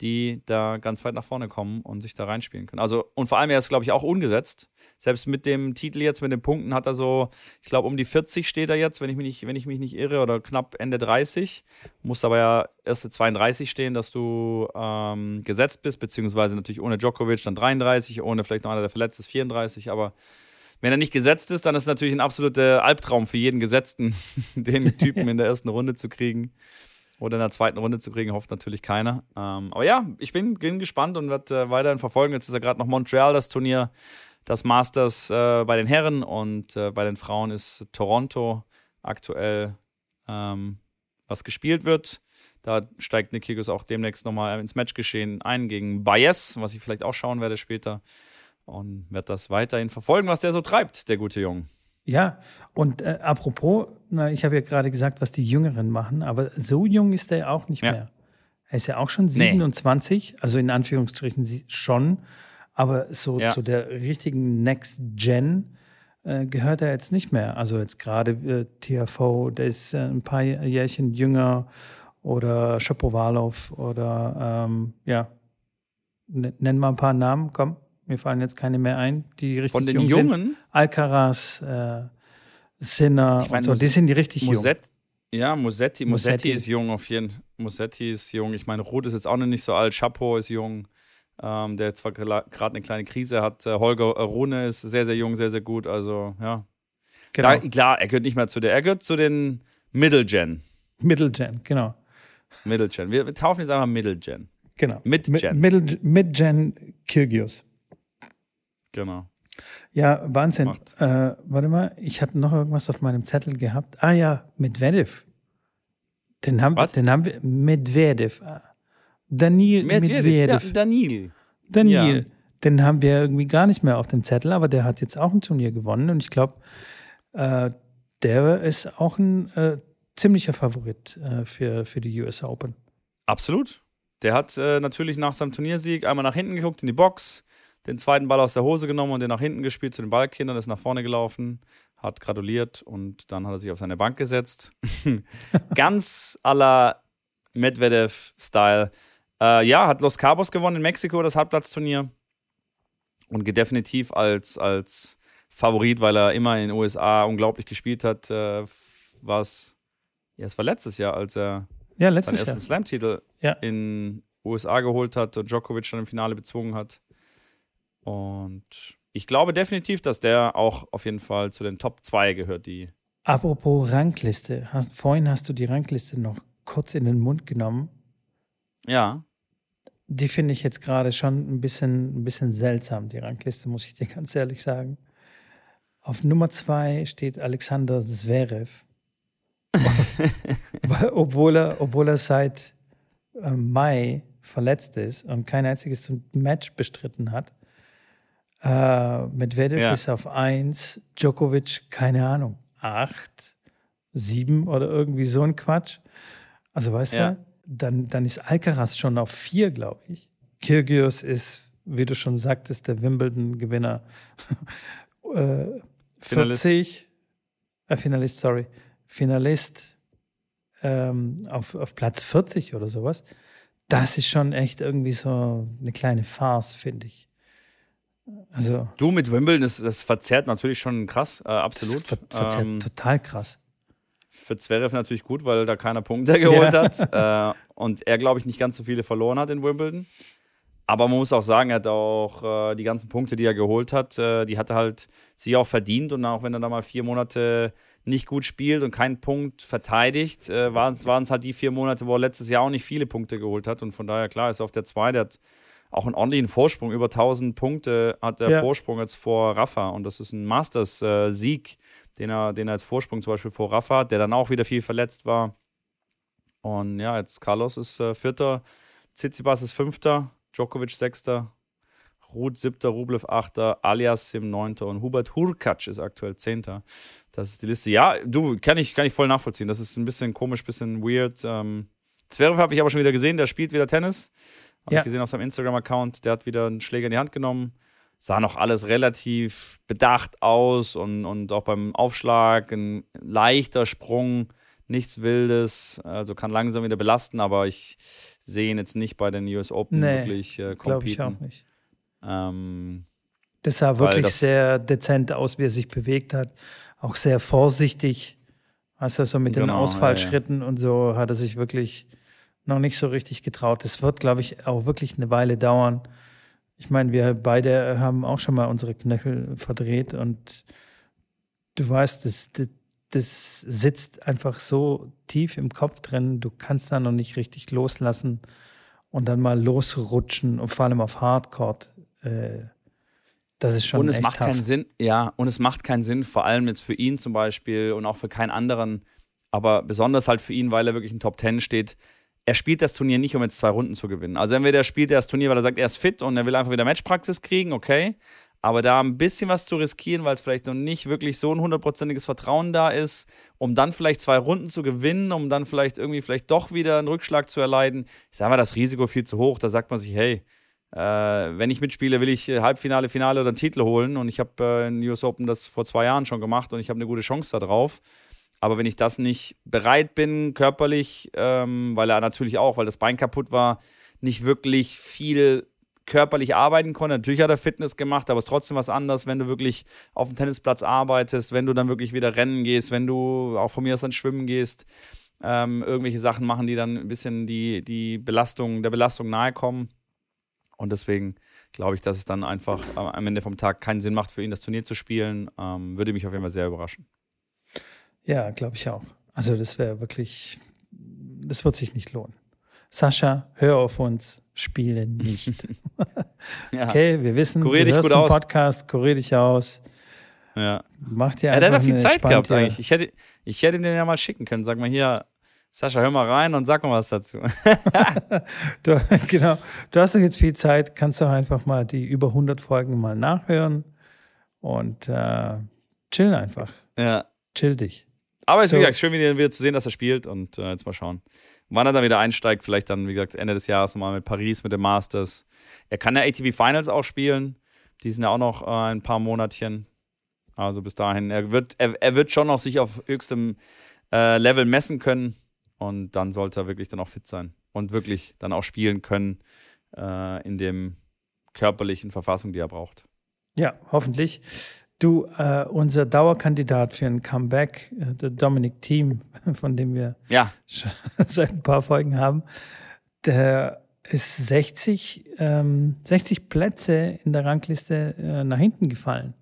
die da ganz weit nach vorne kommen und sich da reinspielen können. Also, und vor allem, er ist, glaube ich, auch ungesetzt. Selbst mit dem Titel jetzt, mit den Punkten, hat er so, ich glaube, um die 40 steht er jetzt, wenn ich mich nicht, wenn ich mich nicht irre, oder knapp Ende 30. Muss aber ja erste 32 stehen, dass du ähm, gesetzt bist, beziehungsweise natürlich ohne Djokovic dann 33, ohne vielleicht noch einer, der verletzt ist, 34, aber wenn er nicht gesetzt ist, dann ist es natürlich ein absoluter Albtraum für jeden Gesetzten, den Typen in der ersten Runde zu kriegen oder in der zweiten Runde zu kriegen, hofft natürlich keiner. Ähm, aber ja, ich bin, bin gespannt und werde äh, weiterhin verfolgen. Jetzt ist ja gerade noch Montreal, das Turnier, das Masters äh, bei den Herren und äh, bei den Frauen ist Toronto aktuell, ähm, was gespielt wird. Da steigt Kyrgios auch demnächst nochmal ins Matchgeschehen ein gegen Baez, was ich vielleicht auch schauen werde später. Und werde das weiterhin verfolgen, was der so treibt, der gute Junge. Ja, und äh, apropos, na, ich habe ja gerade gesagt, was die Jüngeren machen, aber so jung ist er auch nicht ja. mehr. Er ist ja auch schon 27, nee. also in Anführungsstrichen schon, aber so ja. zu der richtigen Next Gen äh, gehört er jetzt nicht mehr. Also jetzt gerade äh, TFO, der ist äh, ein paar Jährchen jünger oder Shapovalov oder ähm, ja, nenn mal ein paar Namen, komm. Mir fallen jetzt keine mehr ein, die richtig Von den jung Jungen? Sind. Alcaraz, äh, Sinner ich mein, und so, die sind die richtig Muset jung. Ja, Musetti, Musetti, Musetti ist jung auf jeden Fall. Musetti ist jung. Ich meine, Ruth ist jetzt auch noch nicht so alt. Chapo ist jung, ähm, der zwar gerade eine kleine Krise hat. Äh, Holger Rune ist sehr, sehr jung, sehr, sehr gut. Also, ja. Genau. Da, klar, er gehört nicht mehr zu der, er gehört zu den Middle Gen. Middle Gen, genau. Middle Gen. Wir, wir taufen jetzt einfach Middle Gen. Genau. Mid Gen. Middle, Mid Gen Kyrgios. Genau. Ja, Wahnsinn. Äh, warte mal, ich hatte noch irgendwas auf meinem Zettel gehabt. Ah ja, Medvedev. Den haben, Was? Den haben wir, Medvedev. Daniel Medvedev. Medvedev. Da, Daniel. Daniel. Ja. Den haben wir irgendwie gar nicht mehr auf dem Zettel, aber der hat jetzt auch ein Turnier gewonnen und ich glaube, äh, der ist auch ein äh, ziemlicher Favorit äh, für, für die US Open. Absolut. Der hat äh, natürlich nach seinem Turniersieg einmal nach hinten geguckt in die Box, den zweiten Ball aus der Hose genommen und den nach hinten gespielt zu den Ballkindern, ist nach vorne gelaufen, hat gratuliert und dann hat er sich auf seine Bank gesetzt. Ganz aller Medvedev-Style. Äh, ja, hat Los Cabos gewonnen in Mexiko, das Halbplatzturnier. Und geht definitiv als, als Favorit, weil er immer in den USA unglaublich gespielt hat. Äh, was, ja, es war letztes Jahr, als er ja, seinen ersten Slam-Titel ja. in USA geholt hat und Djokovic dann im Finale bezwungen hat. Und ich glaube definitiv, dass der auch auf jeden Fall zu den Top 2 gehört, die. Apropos Rangliste. Hast, vorhin hast du die Rangliste noch kurz in den Mund genommen. Ja. Die finde ich jetzt gerade schon ein bisschen, ein bisschen seltsam, die Rangliste, muss ich dir ganz ehrlich sagen. Auf Nummer 2 steht Alexander Zverev. obwohl, er, obwohl er seit äh, Mai verletzt ist und kein einziges Match bestritten hat. Äh, Medvedev ja. ist auf 1, Djokovic, keine Ahnung, 8, 7 oder irgendwie so ein Quatsch. Also weißt ja. du, dann, dann ist Alcaraz schon auf 4, glaube ich. Kyrgios ist, wie du schon sagtest, der Wimbledon-Gewinner. äh, 40, äh, Finalist, sorry, Finalist ähm, auf, auf Platz 40 oder sowas. Das ist schon echt irgendwie so eine kleine Farce, finde ich. Also, du mit Wimbledon, das, das verzerrt natürlich schon krass, äh, absolut. Ver verzerrt ähm, total krass. Für Zverev natürlich gut, weil da keiner Punkte geholt ja. hat. Äh, und er, glaube ich, nicht ganz so viele verloren hat in Wimbledon. Aber man muss auch sagen, er hat auch äh, die ganzen Punkte, die er geholt hat, äh, die hat er halt sich auch verdient. Und auch wenn er da mal vier Monate nicht gut spielt und keinen Punkt verteidigt, äh, waren es halt die vier Monate, wo er letztes Jahr auch nicht viele Punkte geholt hat. Und von daher, klar, ist er auf der 2, der hat auch einen ordentlichen Vorsprung. Über 1000 Punkte hat der ja. Vorsprung jetzt vor Rafa und das ist ein Masters-Sieg, äh, den, er, den er als Vorsprung zum Beispiel vor Rafa hat, der dann auch wieder viel verletzt war. Und ja, jetzt Carlos ist äh, Vierter, Tsitsipas ist Fünfter, Djokovic Sechster, Ruth Siebter, Rublev Achter, Alias Sim Neunter und Hubert Hurkacz ist aktuell Zehnter. Das ist die Liste. Ja, du, kann ich, kann ich voll nachvollziehen. Das ist ein bisschen komisch, ein bisschen weird. Ähm, Zverev habe ich aber schon wieder gesehen, der spielt wieder Tennis. Habe ja. ich gesehen auf seinem Instagram-Account. Der hat wieder einen Schläger in die Hand genommen. Sah noch alles relativ bedacht aus und, und auch beim Aufschlag ein leichter Sprung, nichts Wildes. Also kann langsam wieder belasten, aber ich sehe ihn jetzt nicht bei den US Open nee, wirklich äh, Glaube ich auch nicht. Ähm, das sah wirklich das sehr dezent aus, wie er sich bewegt hat. Auch sehr vorsichtig. Also so mit genau, den Ausfallschritten ja, ja. und so hat er sich wirklich noch nicht so richtig getraut. Das wird, glaube ich, auch wirklich eine Weile dauern. Ich meine, wir beide haben auch schon mal unsere Knöchel verdreht und du weißt, das, das, das sitzt einfach so tief im Kopf drin, du kannst da noch nicht richtig loslassen und dann mal losrutschen und vor allem auf Hardcore. Äh, das ist schon. Und es macht tough. keinen Sinn, ja, und es macht keinen Sinn, vor allem jetzt für ihn zum Beispiel und auch für keinen anderen, aber besonders halt für ihn, weil er wirklich in Top Ten steht, er spielt das Turnier nicht, um jetzt zwei Runden zu gewinnen. Also entweder spielt er das Turnier, weil er sagt, er ist fit und er will einfach wieder Matchpraxis kriegen, okay. Aber da ein bisschen was zu riskieren, weil es vielleicht noch nicht wirklich so ein hundertprozentiges Vertrauen da ist, um dann vielleicht zwei Runden zu gewinnen, um dann vielleicht irgendwie vielleicht doch wieder einen Rückschlag zu erleiden, ist einfach das Risiko viel zu hoch. Da sagt man sich, hey, äh, wenn ich mitspiele, will ich Halbfinale, Finale oder einen Titel holen. Und ich habe äh, in US Open das vor zwei Jahren schon gemacht und ich habe eine gute Chance da drauf. Aber wenn ich das nicht bereit bin, körperlich, ähm, weil er natürlich auch, weil das Bein kaputt war, nicht wirklich viel körperlich arbeiten konnte. Natürlich hat er Fitness gemacht, aber es ist trotzdem was anderes, wenn du wirklich auf dem Tennisplatz arbeitest, wenn du dann wirklich wieder rennen gehst, wenn du auch von mir aus dann schwimmen gehst, ähm, irgendwelche Sachen machen, die dann ein bisschen die, die Belastung, der Belastung nahe kommen. Und deswegen glaube ich, dass es dann einfach am Ende vom Tag keinen Sinn macht, für ihn das Turnier zu spielen. Ähm, würde mich auf jeden Fall sehr überraschen. Ja, glaube ich auch. Also das wäre wirklich, das wird sich nicht lohnen. Sascha, hör auf uns, spiele nicht. ja. Okay, wir wissen, kurier du hörst gut aus. Podcast, kurier dich aus. Ja. Mach dir ja, der hat viel Zeit gehabt eigentlich. Ich hätte, ich hätte ihn ja mal schicken können. Sag mal hier, Sascha, hör mal rein und sag mal was dazu. du, genau. Du hast doch jetzt viel Zeit, kannst doch einfach mal die über 100 Folgen mal nachhören und äh, chillen einfach. Ja. Chill dich. Aber es ist, so. wie gesagt, schön wieder zu sehen, dass er spielt und äh, jetzt mal schauen. Wann er dann wieder einsteigt, vielleicht dann, wie gesagt, Ende des Jahres nochmal mit Paris, mit dem Masters. Er kann ja ATP Finals auch spielen. Die sind ja auch noch äh, ein paar Monatchen. Also bis dahin. Er wird, er, er wird schon noch sich auf höchstem äh, Level messen können. Und dann sollte er wirklich dann auch fit sein. Und wirklich dann auch spielen können äh, in dem körperlichen Verfassung, die er braucht. Ja, hoffentlich. Du, äh, unser Dauerkandidat für ein Comeback, äh, der Dominic Team, von dem wir ja. seit ein paar Folgen haben, der ist 60, ähm, 60 Plätze in der Rangliste äh, nach hinten gefallen.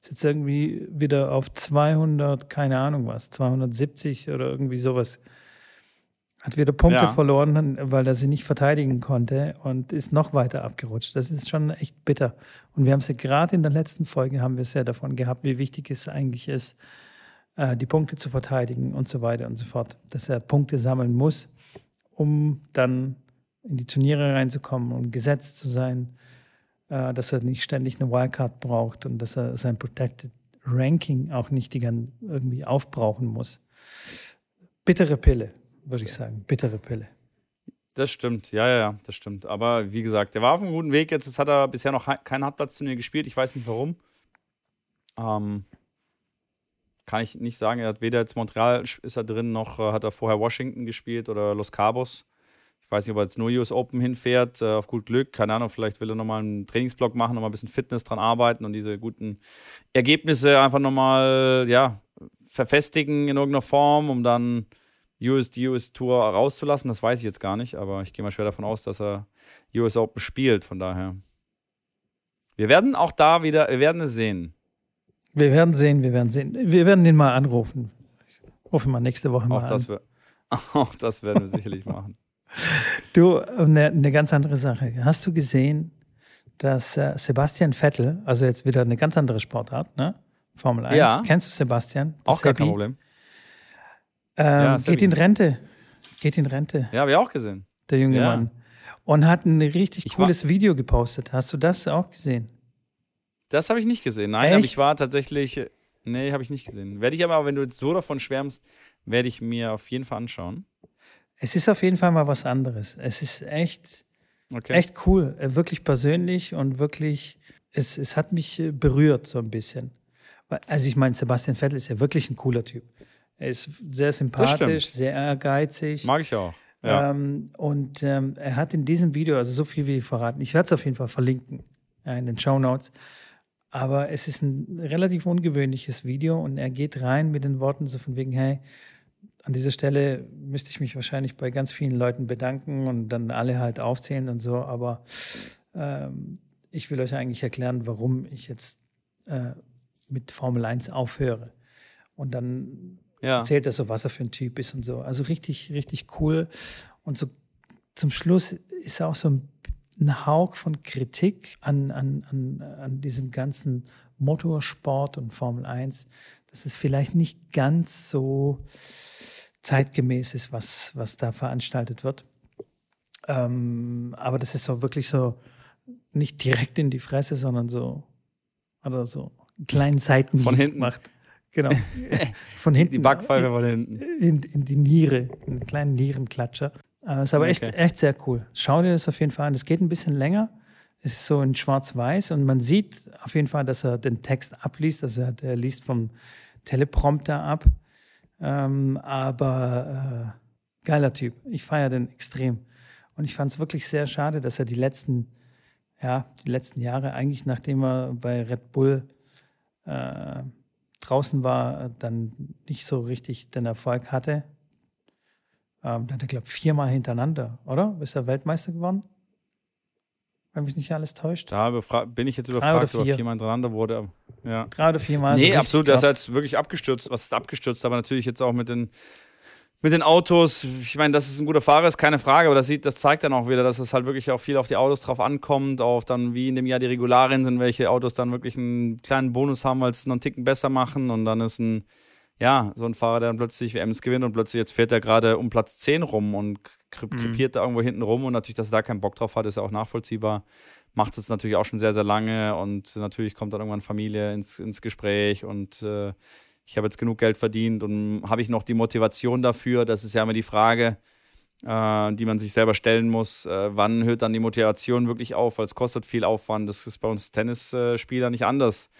Ist jetzt irgendwie wieder auf 200, keine Ahnung was, 270 oder irgendwie sowas hat wieder Punkte ja. verloren, weil er sie nicht verteidigen konnte und ist noch weiter abgerutscht. Das ist schon echt bitter. Und wir haben es ja gerade in der letzten Folge haben wir es ja davon gehabt, wie wichtig es eigentlich ist, äh, die Punkte zu verteidigen und so weiter und so fort. Dass er Punkte sammeln muss, um dann in die Turniere reinzukommen, um gesetzt zu sein. äh, dass er nicht ständig eine Wildcard braucht und dass er sein Protected Ranking auch nicht die irgendwie aufbrauchen muss. Bittere Pille, würde ich sagen. Bittere Pille. Das stimmt, ja, ja, ja, das stimmt. Aber wie gesagt, der war auf einem guten Weg. Jetzt, jetzt hat er bisher noch kein Hartplatzturnier gespielt. Ich weiß nicht warum. Ähm, kann ich nicht sagen. Er hat weder jetzt Montreal ist er drin, noch äh, hat er vorher Washington gespielt oder Los Cabos. Ich weiß nicht, ob er jetzt nur US Open hinfährt, äh, auf gut Glück. Keine Ahnung, vielleicht will er nochmal einen Trainingsblock machen, nochmal ein bisschen Fitness dran arbeiten und diese guten Ergebnisse einfach nochmal, ja, verfestigen in irgendeiner Form, um dann US, die US Tour rauszulassen. Das weiß ich jetzt gar nicht, aber ich gehe mal schwer davon aus, dass er US Open spielt. Von daher. Wir werden auch da wieder, wir werden es sehen. Wir werden sehen, wir werden sehen. Wir werden den mal anrufen. Ich rufe mal nächste Woche mal auch das an. Wir, auch das werden wir sicherlich machen. Du, eine, eine ganz andere Sache. Hast du gesehen, dass äh, Sebastian Vettel, also jetzt wieder eine ganz andere Sportart, ne? Formel 1. Ja. Kennst du Sebastian? Auch gar Seppi? kein Problem. Ähm, Ja, geht in Rente. Geht in Rente, Ja, habe ich auch gesehen. der junge Ja. Mann. Und hat ein richtig Ich cooles Video gepostet. Hast du das auch gesehen? Das habe ich nicht gesehen. Nein, aber Echt? ich war tatsächlich. Nee, habe ich nicht gesehen. Werde ich aber, wenn du jetzt so davon schwärmst, werde ich mir auf jeden Fall anschauen. Es ist auf jeden Fall mal was anderes. Es ist echt, Okay. echt cool. Äh, Wirklich persönlich und wirklich, es, es hat mich äh, berührt so ein bisschen. Also ich meine, Sebastian Vettel ist ja wirklich ein cooler Typ. Er ist sehr sympathisch, sehr ehrgeizig. Mag ich auch. Ja. Ähm, und ähm, er hat in diesem Video, also so viel wie ich verraten, ich werde es auf jeden Fall verlinken ja, in den Show Notes. Aber es ist ein relativ ungewöhnliches Video und er geht rein mit den Worten so von wegen, hey, an dieser Stelle müsste ich mich wahrscheinlich bei ganz vielen Leuten bedanken und dann alle halt aufzählen und so, aber ähm, ich will euch eigentlich erklären, warum ich jetzt äh, mit Formel 1 aufhöre. Und dann ja. erzählt er so, was er für ein Typ ist und so. Also richtig, richtig cool. Und so zum Schluss ist auch so ein, ein Hauch von Kritik an, an, an, an diesem ganzen Motorsport und Formel 1, dass es vielleicht nicht ganz so zeitgemäß ist, was, was da veranstaltet wird. Ähm, aber das ist so wirklich so nicht direkt in die Fresse, sondern so oder so einen kleinen Seitenhieb Von hinten. macht. Genau. Von hinten. Die Backpfeife von hinten. In, in die Niere, einen kleinen Nierenklatscher. Äh, ist aber echt, Okay. echt sehr cool. Schau dir das auf jeden Fall an. Es geht ein bisschen länger. Es ist so in Schwarz-Weiß und man sieht auf jeden Fall, dass er den Text abliest. Also er, er liest vom Teleprompter ab. Ähm, aber äh, geiler Typ. Ich feiere den extrem. Und ich fand es wirklich sehr schade, dass er die letzten, ja, die letzten Jahre, eigentlich nachdem er bei Red Bull äh, draußen war, dann nicht so richtig den Erfolg hatte. Ähm, da hat er, glaube ich, viermal hintereinander, oder? Ist er Weltmeister geworden? Wenn mich nicht alles täuscht. Da bin ich jetzt überfragt, ob er vier. viermal hintereinander wurde. Ja. Drei oder viermal. nee, so richtig absolut. Das ist krass. jetzt wirklich abgestürzt. Was ist abgestürzt? Aber natürlich jetzt auch mit den, mit den Autos. Ich meine, dass es ein guter Fahrer ist, keine Frage. Aber das, sieht, das zeigt dann auch wieder, dass es halt wirklich auch viel auf die Autos drauf ankommt. Auf dann, wie in dem Jahr die Regularien sind, welche Autos dann wirklich einen kleinen Bonus haben, weil es noch einen Ticken besser machen. Und dann ist ein, ja, so ein Fahrer, der dann plötzlich WMs gewinnt und plötzlich jetzt fährt er gerade um Platz 10 rum und Mhm. krepiert da irgendwo hinten rum. Und natürlich, dass er da keinen Bock drauf hat, ist ja auch nachvollziehbar macht es natürlich auch schon sehr, sehr lange und natürlich kommt dann irgendwann Familie ins, ins Gespräch und äh, ich habe jetzt genug Geld verdient und habe ich noch die Motivation dafür? Das ist ja immer die Frage, äh, die man sich selber stellen muss. Äh, wann hört dann die Motivation wirklich auf? Weil es kostet viel Aufwand. Das ist bei uns Tennisspieler nicht anders.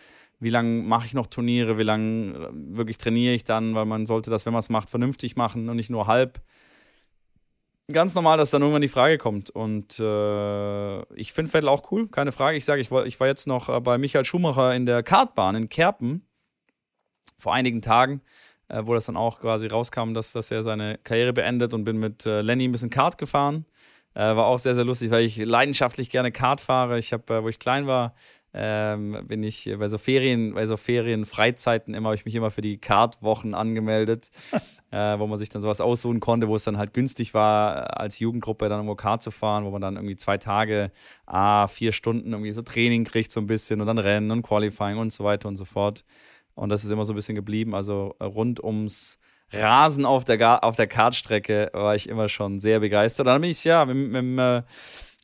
Wie lange mache ich noch Turniere? Wie lange äh, wirklich trainiere ich dann? Weil man sollte das, wenn man es macht, vernünftig machen und nicht nur halb ganz normal, dass dann irgendwann die Frage kommt. Und äh, ich finde Vettel auch cool, keine Frage. Ich sage, ich, war- ich war jetzt noch äh, bei Michael Schumacher in der Kartbahn in Kerpen vor einigen Tagen, äh, wo das dann auch quasi rauskam, dass, dass er seine Karriere beendet und bin mit äh, Lenny ein bisschen Kart gefahren. Äh, war auch sehr, sehr lustig, weil ich leidenschaftlich gerne Kart fahre. Ich habe, äh, wo ich klein war, ähm, bin ich bei so Ferien, bei so Ferienfreizeiten immer, habe ich mich immer für die Kartwochen angemeldet, äh, wo man sich dann sowas aussuchen konnte, wo es dann halt günstig war, als Jugendgruppe dann irgendwo Kart zu fahren, wo man dann irgendwie zwei Tage, ah, vier Stunden irgendwie so Training kriegt, so ein bisschen und dann Rennen und Qualifying und so weiter und so fort. Und das ist immer so ein bisschen geblieben. Also äh, rund ums Rasen auf der, Ga auf der Kartstrecke war ich immer schon sehr begeistert. Dann bin ich ja mit, mit, mit äh,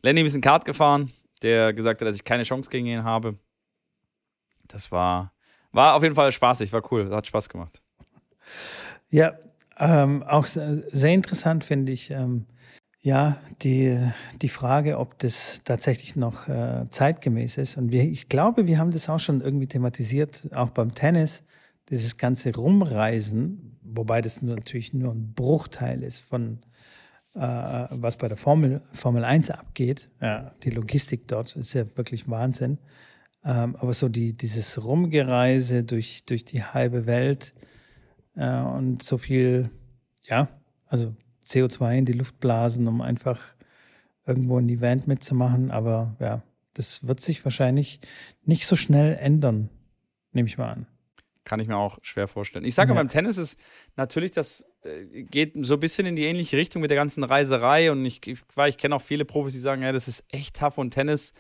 Lenny ein bisschen Kart gefahren. der gesagt hat, dass ich keine Chance gegen ihn habe. Das war, war auf jeden Fall spaßig, war cool, hat Spaß gemacht. Ja, ähm, auch sehr interessant finde ich, ähm, ja, die, die Frage, ob das tatsächlich noch äh, zeitgemäß ist. Und wir, ich glaube, wir haben das auch schon irgendwie thematisiert, auch beim Tennis, dieses ganze Rumreisen, wobei das natürlich nur ein Bruchteil ist von, äh, was bei der Formel, Formel 1 abgeht. Ja, die Logistik dort ist ja wirklich Wahnsinn. Ähm, aber so die, dieses Rumgereise durch, durch die halbe Welt äh, und so viel, ja, also CO2 in die Luft blasen, um einfach irgendwo ein Event mitzumachen. Aber ja, das wird sich wahrscheinlich nicht so schnell ändern, nehme ich mal an. Kann ich mir auch schwer vorstellen. Ich sage ja. beim Tennis ist natürlich, das äh, geht so ein bisschen in die ähnliche Richtung mit der ganzen Reiserei. Und ich, ich, ich kenne auch viele Profis, die sagen, ja, das ist echt tough. Und Tennis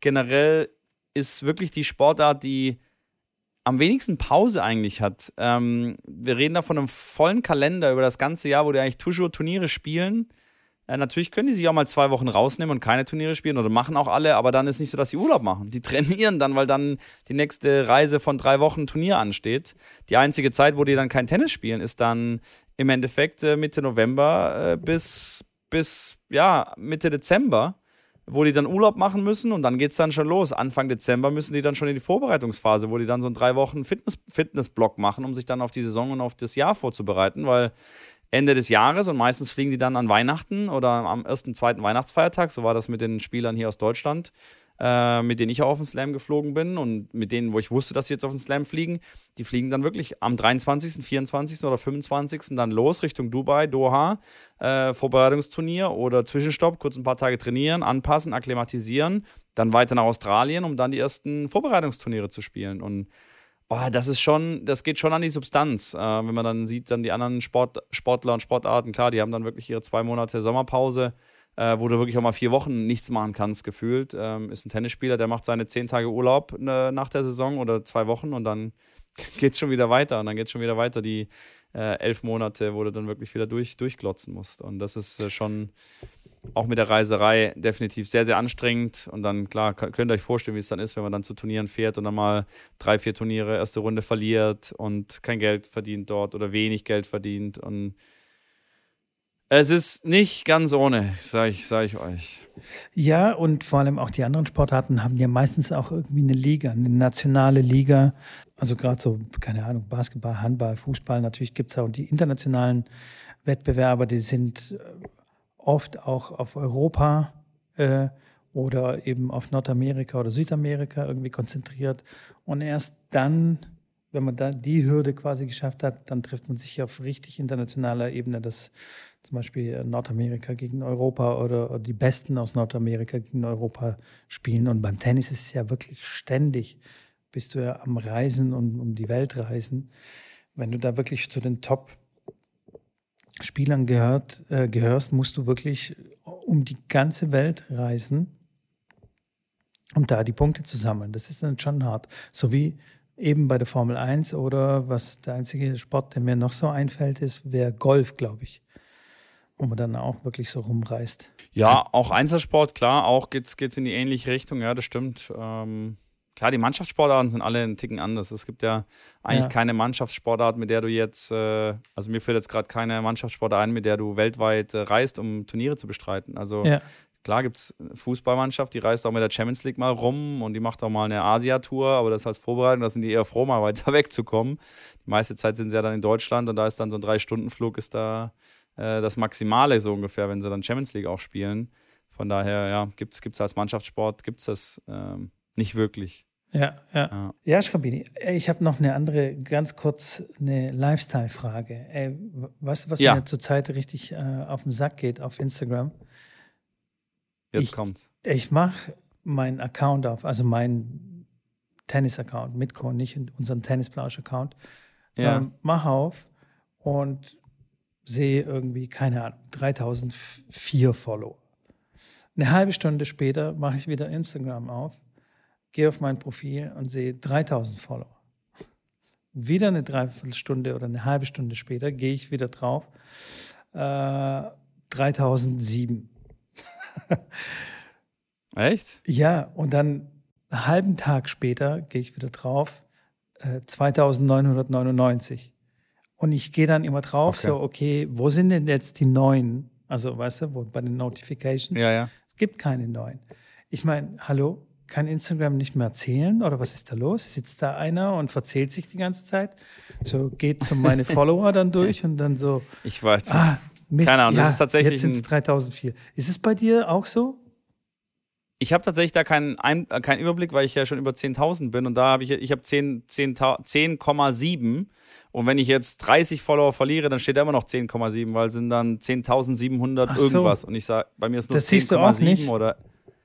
generell ist wirklich die Sportart, die am wenigsten Pause eigentlich hat. Ähm, wir reden da von einem vollen Kalender über das ganze Jahr, wo die eigentlich toujours Turniere spielen. Äh, natürlich können die sich auch mal zwei Wochen rausnehmen und keine Turniere spielen oder machen auch alle, aber dann ist nicht so, dass sie Urlaub machen. Die trainieren dann, weil dann die nächste Reise von drei Wochen Turnier ansteht. Die einzige Zeit, wo die dann kein Tennis spielen, ist dann im Endeffekt äh, Mitte November äh, bis, bis ja, Mitte Dezember wo die dann Urlaub machen müssen und dann geht es dann schon los. Anfang Dezember müssen die dann schon in die Vorbereitungsphase, wo die dann so drei Wochen Fitness, Fitnessblock machen, um sich dann auf die Saison und auf das Jahr vorzubereiten, weil Ende des Jahres und meistens fliegen die dann an Weihnachten oder am ersten, zweiten Weihnachtsfeiertag, so war das mit den Spielern hier aus Deutschland, äh, mit denen ich auch auf den Slam geflogen bin und mit denen, wo ich wusste, dass sie jetzt auf den Slam fliegen, die fliegen dann wirklich am 23., 24. oder 25. dann los Richtung Dubai, Doha, äh, Vorbereitungsturnier oder Zwischenstopp, kurz ein paar Tage trainieren, anpassen, akklimatisieren, dann weiter nach Australien, um dann die ersten Vorbereitungsturniere zu spielen und Oh, das ist schon, das geht schon an die Substanz. Äh, wenn man dann sieht, dann die anderen Sport, Sportler und Sportarten, klar, die haben dann wirklich ihre zwei Monate Sommerpause äh, wo du wirklich auch mal vier Wochen nichts machen kannst, gefühlt. Ähm, ist ein Tennisspieler, der macht seine zehn Tage Urlaub äh, nach der Saison oder zwei Wochen und dann geht es schon wieder weiter. Und dann geht es schon wieder weiter, die äh, elf Monate, wo du dann wirklich wieder durch, durchglotzen musst. Und das ist äh, schon auch mit der Reiserei definitiv sehr, sehr anstrengend. Und dann, klar, könnt ihr euch vorstellen, wie es dann ist, wenn man dann zu Turnieren fährt und dann mal drei, vier Turniere, erste Runde verliert und kein Geld verdient dort oder wenig Geld verdient. Und es ist nicht ganz ohne, sage ich, sag ich euch. Ja, und vor allem auch die anderen Sportarten haben ja meistens auch irgendwie eine Liga, eine nationale Liga. Also gerade so, keine Ahnung, Basketball, Handball, Fußball. Natürlich gibt es auch die internationalen Wettbewerbe, die sind äh, oft auch auf Europa äh, oder eben auf Nordamerika oder Südamerika irgendwie konzentriert. Und erst dann wenn man da die Hürde quasi geschafft hat, dann trifft man sich auf richtig internationaler Ebene, dass zum Beispiel Nordamerika gegen Europa oder, die Besten aus Nordamerika gegen Europa spielen. Und beim Tennis ist es ja wirklich ständig, bist du ja am Reisen und um die Welt reisen. Wenn du da wirklich zu den Top-Spielern äh, gehörst, musst du wirklich um die ganze Welt reisen, um da die Punkte zu sammeln. Das ist dann schon hart. So wie eben bei der Formel 1 oder was der einzige Sport, der mir noch so einfällt, ist, wäre Golf, glaube ich. Wo man dann auch wirklich so rumreist. Ja, auch Einzelsport, klar, auch geht es in die ähnliche Richtung, ja, das stimmt. Ähm, klar, die Mannschaftssportarten sind alle einen Ticken anders. Es gibt ja eigentlich ja. keine Mannschaftssportart, mit der du jetzt, äh, also mir fällt jetzt gerade keine Mannschaftssportart ein, mit der du weltweit äh, reist, um Turniere zu bestreiten. Also ja. Klar gibt es eine Fußballmannschaft, die reist auch mit der Champions League mal rum und die macht auch mal eine Asia-Tour, aber das als Vorbereitung, da sind die eher froh, mal weiter wegzukommen. Die meiste Zeit sind sie ja dann in Deutschland und da ist dann so ein Drei-Stunden-Flug, ist da äh, das Maximale so ungefähr, wenn sie dann Champions League auch spielen. Von daher, ja, gibt es als Mannschaftssport, gibt es das ähm, nicht wirklich. Ja, ja. Ja, ja Schrambini, ich habe noch eine andere, ganz kurz eine Lifestyle-Frage. Weißt du, was ja. mir zurzeit richtig äh, auf den Sack geht auf Instagram? Jetzt ich, kommt's. Ich mache meinen Account auf, also meinen Tennis-Account, Mitco, nicht unseren Tennisplausch-Account. Ja. Mach auf und sehe irgendwie, keine Ahnung, 3004 Follow. Eine halbe Stunde später mache ich wieder Instagram auf, gehe auf mein Profil und sehe 3000 Follow. Wieder eine Dreiviertelstunde oder eine halbe Stunde später gehe ich wieder drauf. Äh, 3007. Echt? Ja, und dann einen halben Tag später gehe ich wieder drauf, äh, 2999. Und ich gehe dann immer drauf, Okay. so, okay, wo sind denn jetzt die neuen? Also, weißt du, wo, bei den Notifications? Ja, ja. Es gibt keine neuen. Ich meine, hallo, kann Instagram nicht mehr erzählen oder was ist da los? Sitzt da einer und verzählt sich die ganze Zeit? So geht so meine Follower dann durch und dann so, Ich weiß. ah, Mist, Keine Ahnung, das ja, ist tatsächlich jetzt sind es ein- 3004. Ist es bei dir auch so? Ich habe tatsächlich da keinen, Ein äh, keinen Überblick, weil ich ja schon über 10.000 bin und da habe ich, ich habe 10 10.000 10,7 und wenn ich jetzt 30 Follower verliere, dann steht da immer noch 10,7, weil sind dann 10.700 Ach so. irgendwas und ich sage, bei mir ist nur Das siehst du auch nicht? 10,7 oder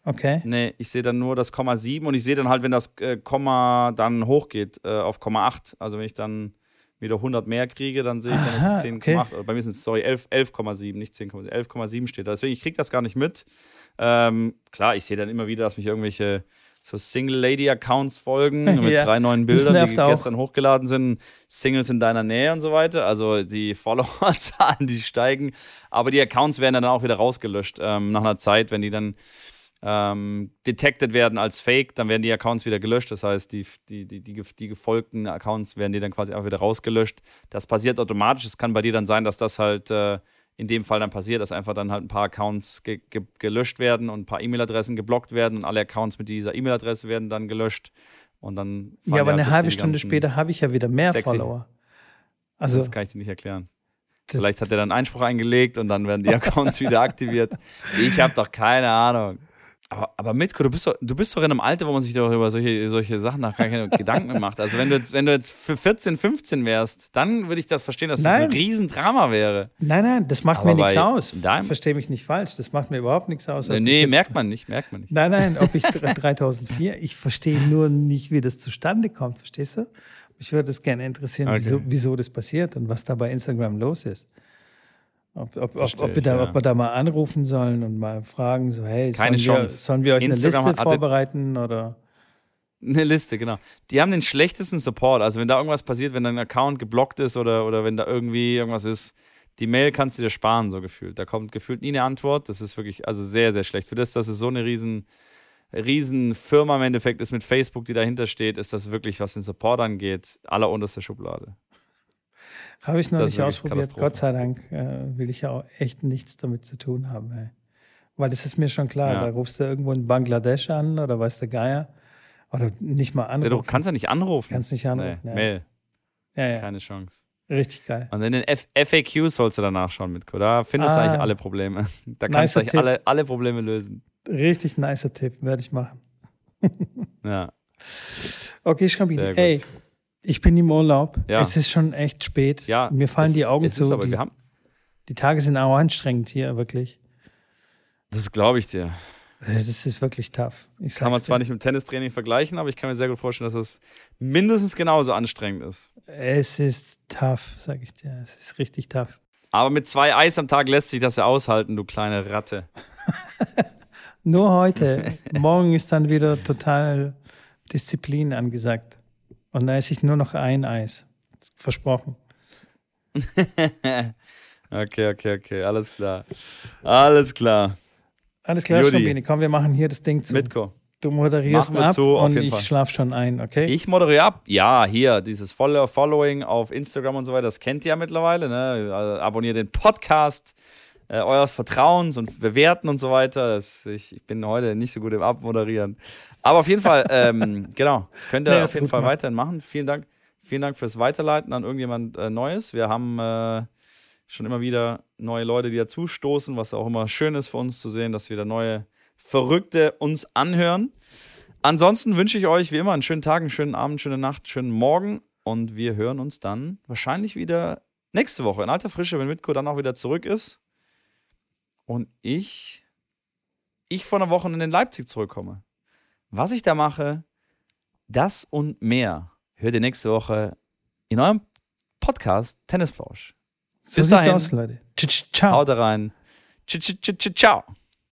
Okay. nee, ich sehe dann nur das Komma 7 und ich sehe dann halt, wenn das äh, Komma dann hochgeht äh, auf Komma 8, also wenn ich dann wieder 100 mehr kriege, dann sehe ich, dann Aha, ist es 10,8. okay. Bei mir sind es, sorry, 11 11,7, nicht 10,7. 11,7 steht da. Deswegen, ich kriege das gar nicht mit. Ähm, klar, ich sehe dann immer wieder, dass mich irgendwelche so Single-Lady-Accounts folgen mit Ja, drei neuen Bildern, die nervt auch. gestern hochgeladen sind. Singles in deiner Nähe und so weiter. Also die Followerzahlen, die steigen. Aber die Accounts werden dann auch wieder rausgelöscht. Ähm, nach einer Zeit, wenn die dann ähm, detected werden als Fake, dann werden die Accounts wieder gelöscht. Das heißt, die, die, die, die, die gefolgten Accounts werden die dann quasi auch wieder rausgelöscht. Das passiert automatisch. Es kann bei dir dann sein, dass das halt äh, in dem Fall dann passiert, dass einfach dann halt ein paar Accounts ge ge gelöscht werden und ein paar E-Mail-Adressen geblockt werden und alle Accounts mit dieser E-Mail-Adresse werden dann gelöscht. Und dann Ja, aber dir halt eine halbe Stunde später habe ich ja wieder mehr sexy- Follower. Also, Das kann ich dir nicht erklären. Vielleicht hat er dann Einspruch eingelegt und dann werden die Accounts wieder aktiviert. Ich habe doch keine Ahnung. Aber, aber Mitko, du bist, doch, du bist doch in einem Alter, wo man sich doch über solche, solche Sachen nach gar keine Gedanken macht. Also wenn du jetzt, wenn du jetzt für 14, 15 wärst, dann würde ich das verstehen, dass das Nein. ein Riesendrama wäre. nein, nein, das macht Aber mir nichts aus. deinem- Verstehe mich nicht falsch. Das macht mir überhaupt nichts aus. ich nee, jetzt- merkt man nicht, merkt man nicht. Nein, nein, ob ich 3004, ich verstehe nur nicht, wie das zustande kommt, verstehst du? Mich würde es gerne interessieren, Okay. wieso, wieso das passiert und was da bei Instagram los ist. Ob, ob, ob, ob, wir da, ja. ob wir da mal anrufen sollen und mal fragen, so, hey, Keine sollen, wir, Chance. sollen wir euch Instagram eine Liste vorbereiten oder? Eine Liste, genau. Die haben den schlechtesten Support. Also wenn da irgendwas passiert, wenn dein Account geblockt ist oder, oder wenn da irgendwie irgendwas ist, die Mail kannst du dir sparen, so gefühlt. Da kommt gefühlt nie eine Antwort. Das ist wirklich, also sehr, sehr schlecht. Für das, dass es so eine riesen, riesen Firma im Endeffekt ist mit Facebook, die dahinter steht, ist das wirklich, was den Support angeht, allerunterste Schublade. Habe ich noch Das nicht ausprobiert. Gott sei Dank äh, will ich ja auch echt nichts damit zu tun haben. Ey. Weil das ist mir schon klar. Ja. Da rufst du irgendwo in Bangladesch an oder weiß der Geier. Oder nicht mal Ja, anrufen. du kannst ja nicht anrufen. Kannst nicht anrufen, Nee, ja. Mail, ja, ja. keine Chance. Richtig geil. Und in den F FAQs sollst du danach schauen, Mitko. Da findest du Ah. eigentlich alle Probleme. Da kannst du eigentlich Tipp. alle, alle Probleme lösen. Richtig nicer Tipp, werde ich machen. Ja. Okay, Schrambini, ey, ich bin im Urlaub. Ja. Es ist schon echt spät. Ja, Mir fallen die ist- Augen zu. aber, die, haben, die Tage sind auch anstrengend hier, wirklich. das glaube ich dir. Es ist, wirklich tough. Ich Kann man zwar dir. nicht mit Tennistraining vergleichen, aber ich kann mir sehr gut vorstellen, dass es mindestens genauso anstrengend ist. Es ist tough, sag ich dir. Es ist richtig tough. Aber mit zwei Eis am Tag lässt sich das ja aushalten, du kleine Ratte. Nur heute. Morgen ist dann wieder total Disziplin angesagt. Und da esse ich nur noch ein Eis. Versprochen. Okay, okay, okay, alles klar. Alles klar. Alles klar, Judy. Schrambini. Komm, wir machen hier das Ding zu. Mitko. Du moderierst ab zu, und ich schlaf schon ein, okay? Ich moderiere ab. Ja, hier, dieses Follow Following auf Instagram und so weiter, das kennt ihr ja mittlerweile. Ne? Also abonniert den Podcast äh, eures Vertrauens und bewerten und so weiter. Das, ich, ich bin heute nicht so gut im Abmoderieren. Aber auf jeden Fall, ähm, genau, könnt ihr Nee, auf jeden Fall gemacht. weiterhin machen. Vielen Dank. Vielen Dank fürs Weiterleiten an irgendjemand äh, Neues. Wir haben äh, schon immer wieder neue Leute, die dazustoßen, was auch immer schön ist für uns zu sehen, dass wieder neue Verrückte uns anhören. Ansonsten wünsche ich euch wie immer einen schönen Tag, einen schönen Abend, schöne Nacht, schönen Morgen und wir hören uns dann wahrscheinlich wieder nächste Woche in alter Frische, wenn Mitko dann auch wieder zurück ist und ich ich vor einer Woche in Leipzig zurückkomme. Was ich da mache, das und mehr hört ihr nächste Woche in eurem Podcast Tennisplausch. so bis sieht's dahin. aus, Leute. Ciao. Haut rein. Ciao.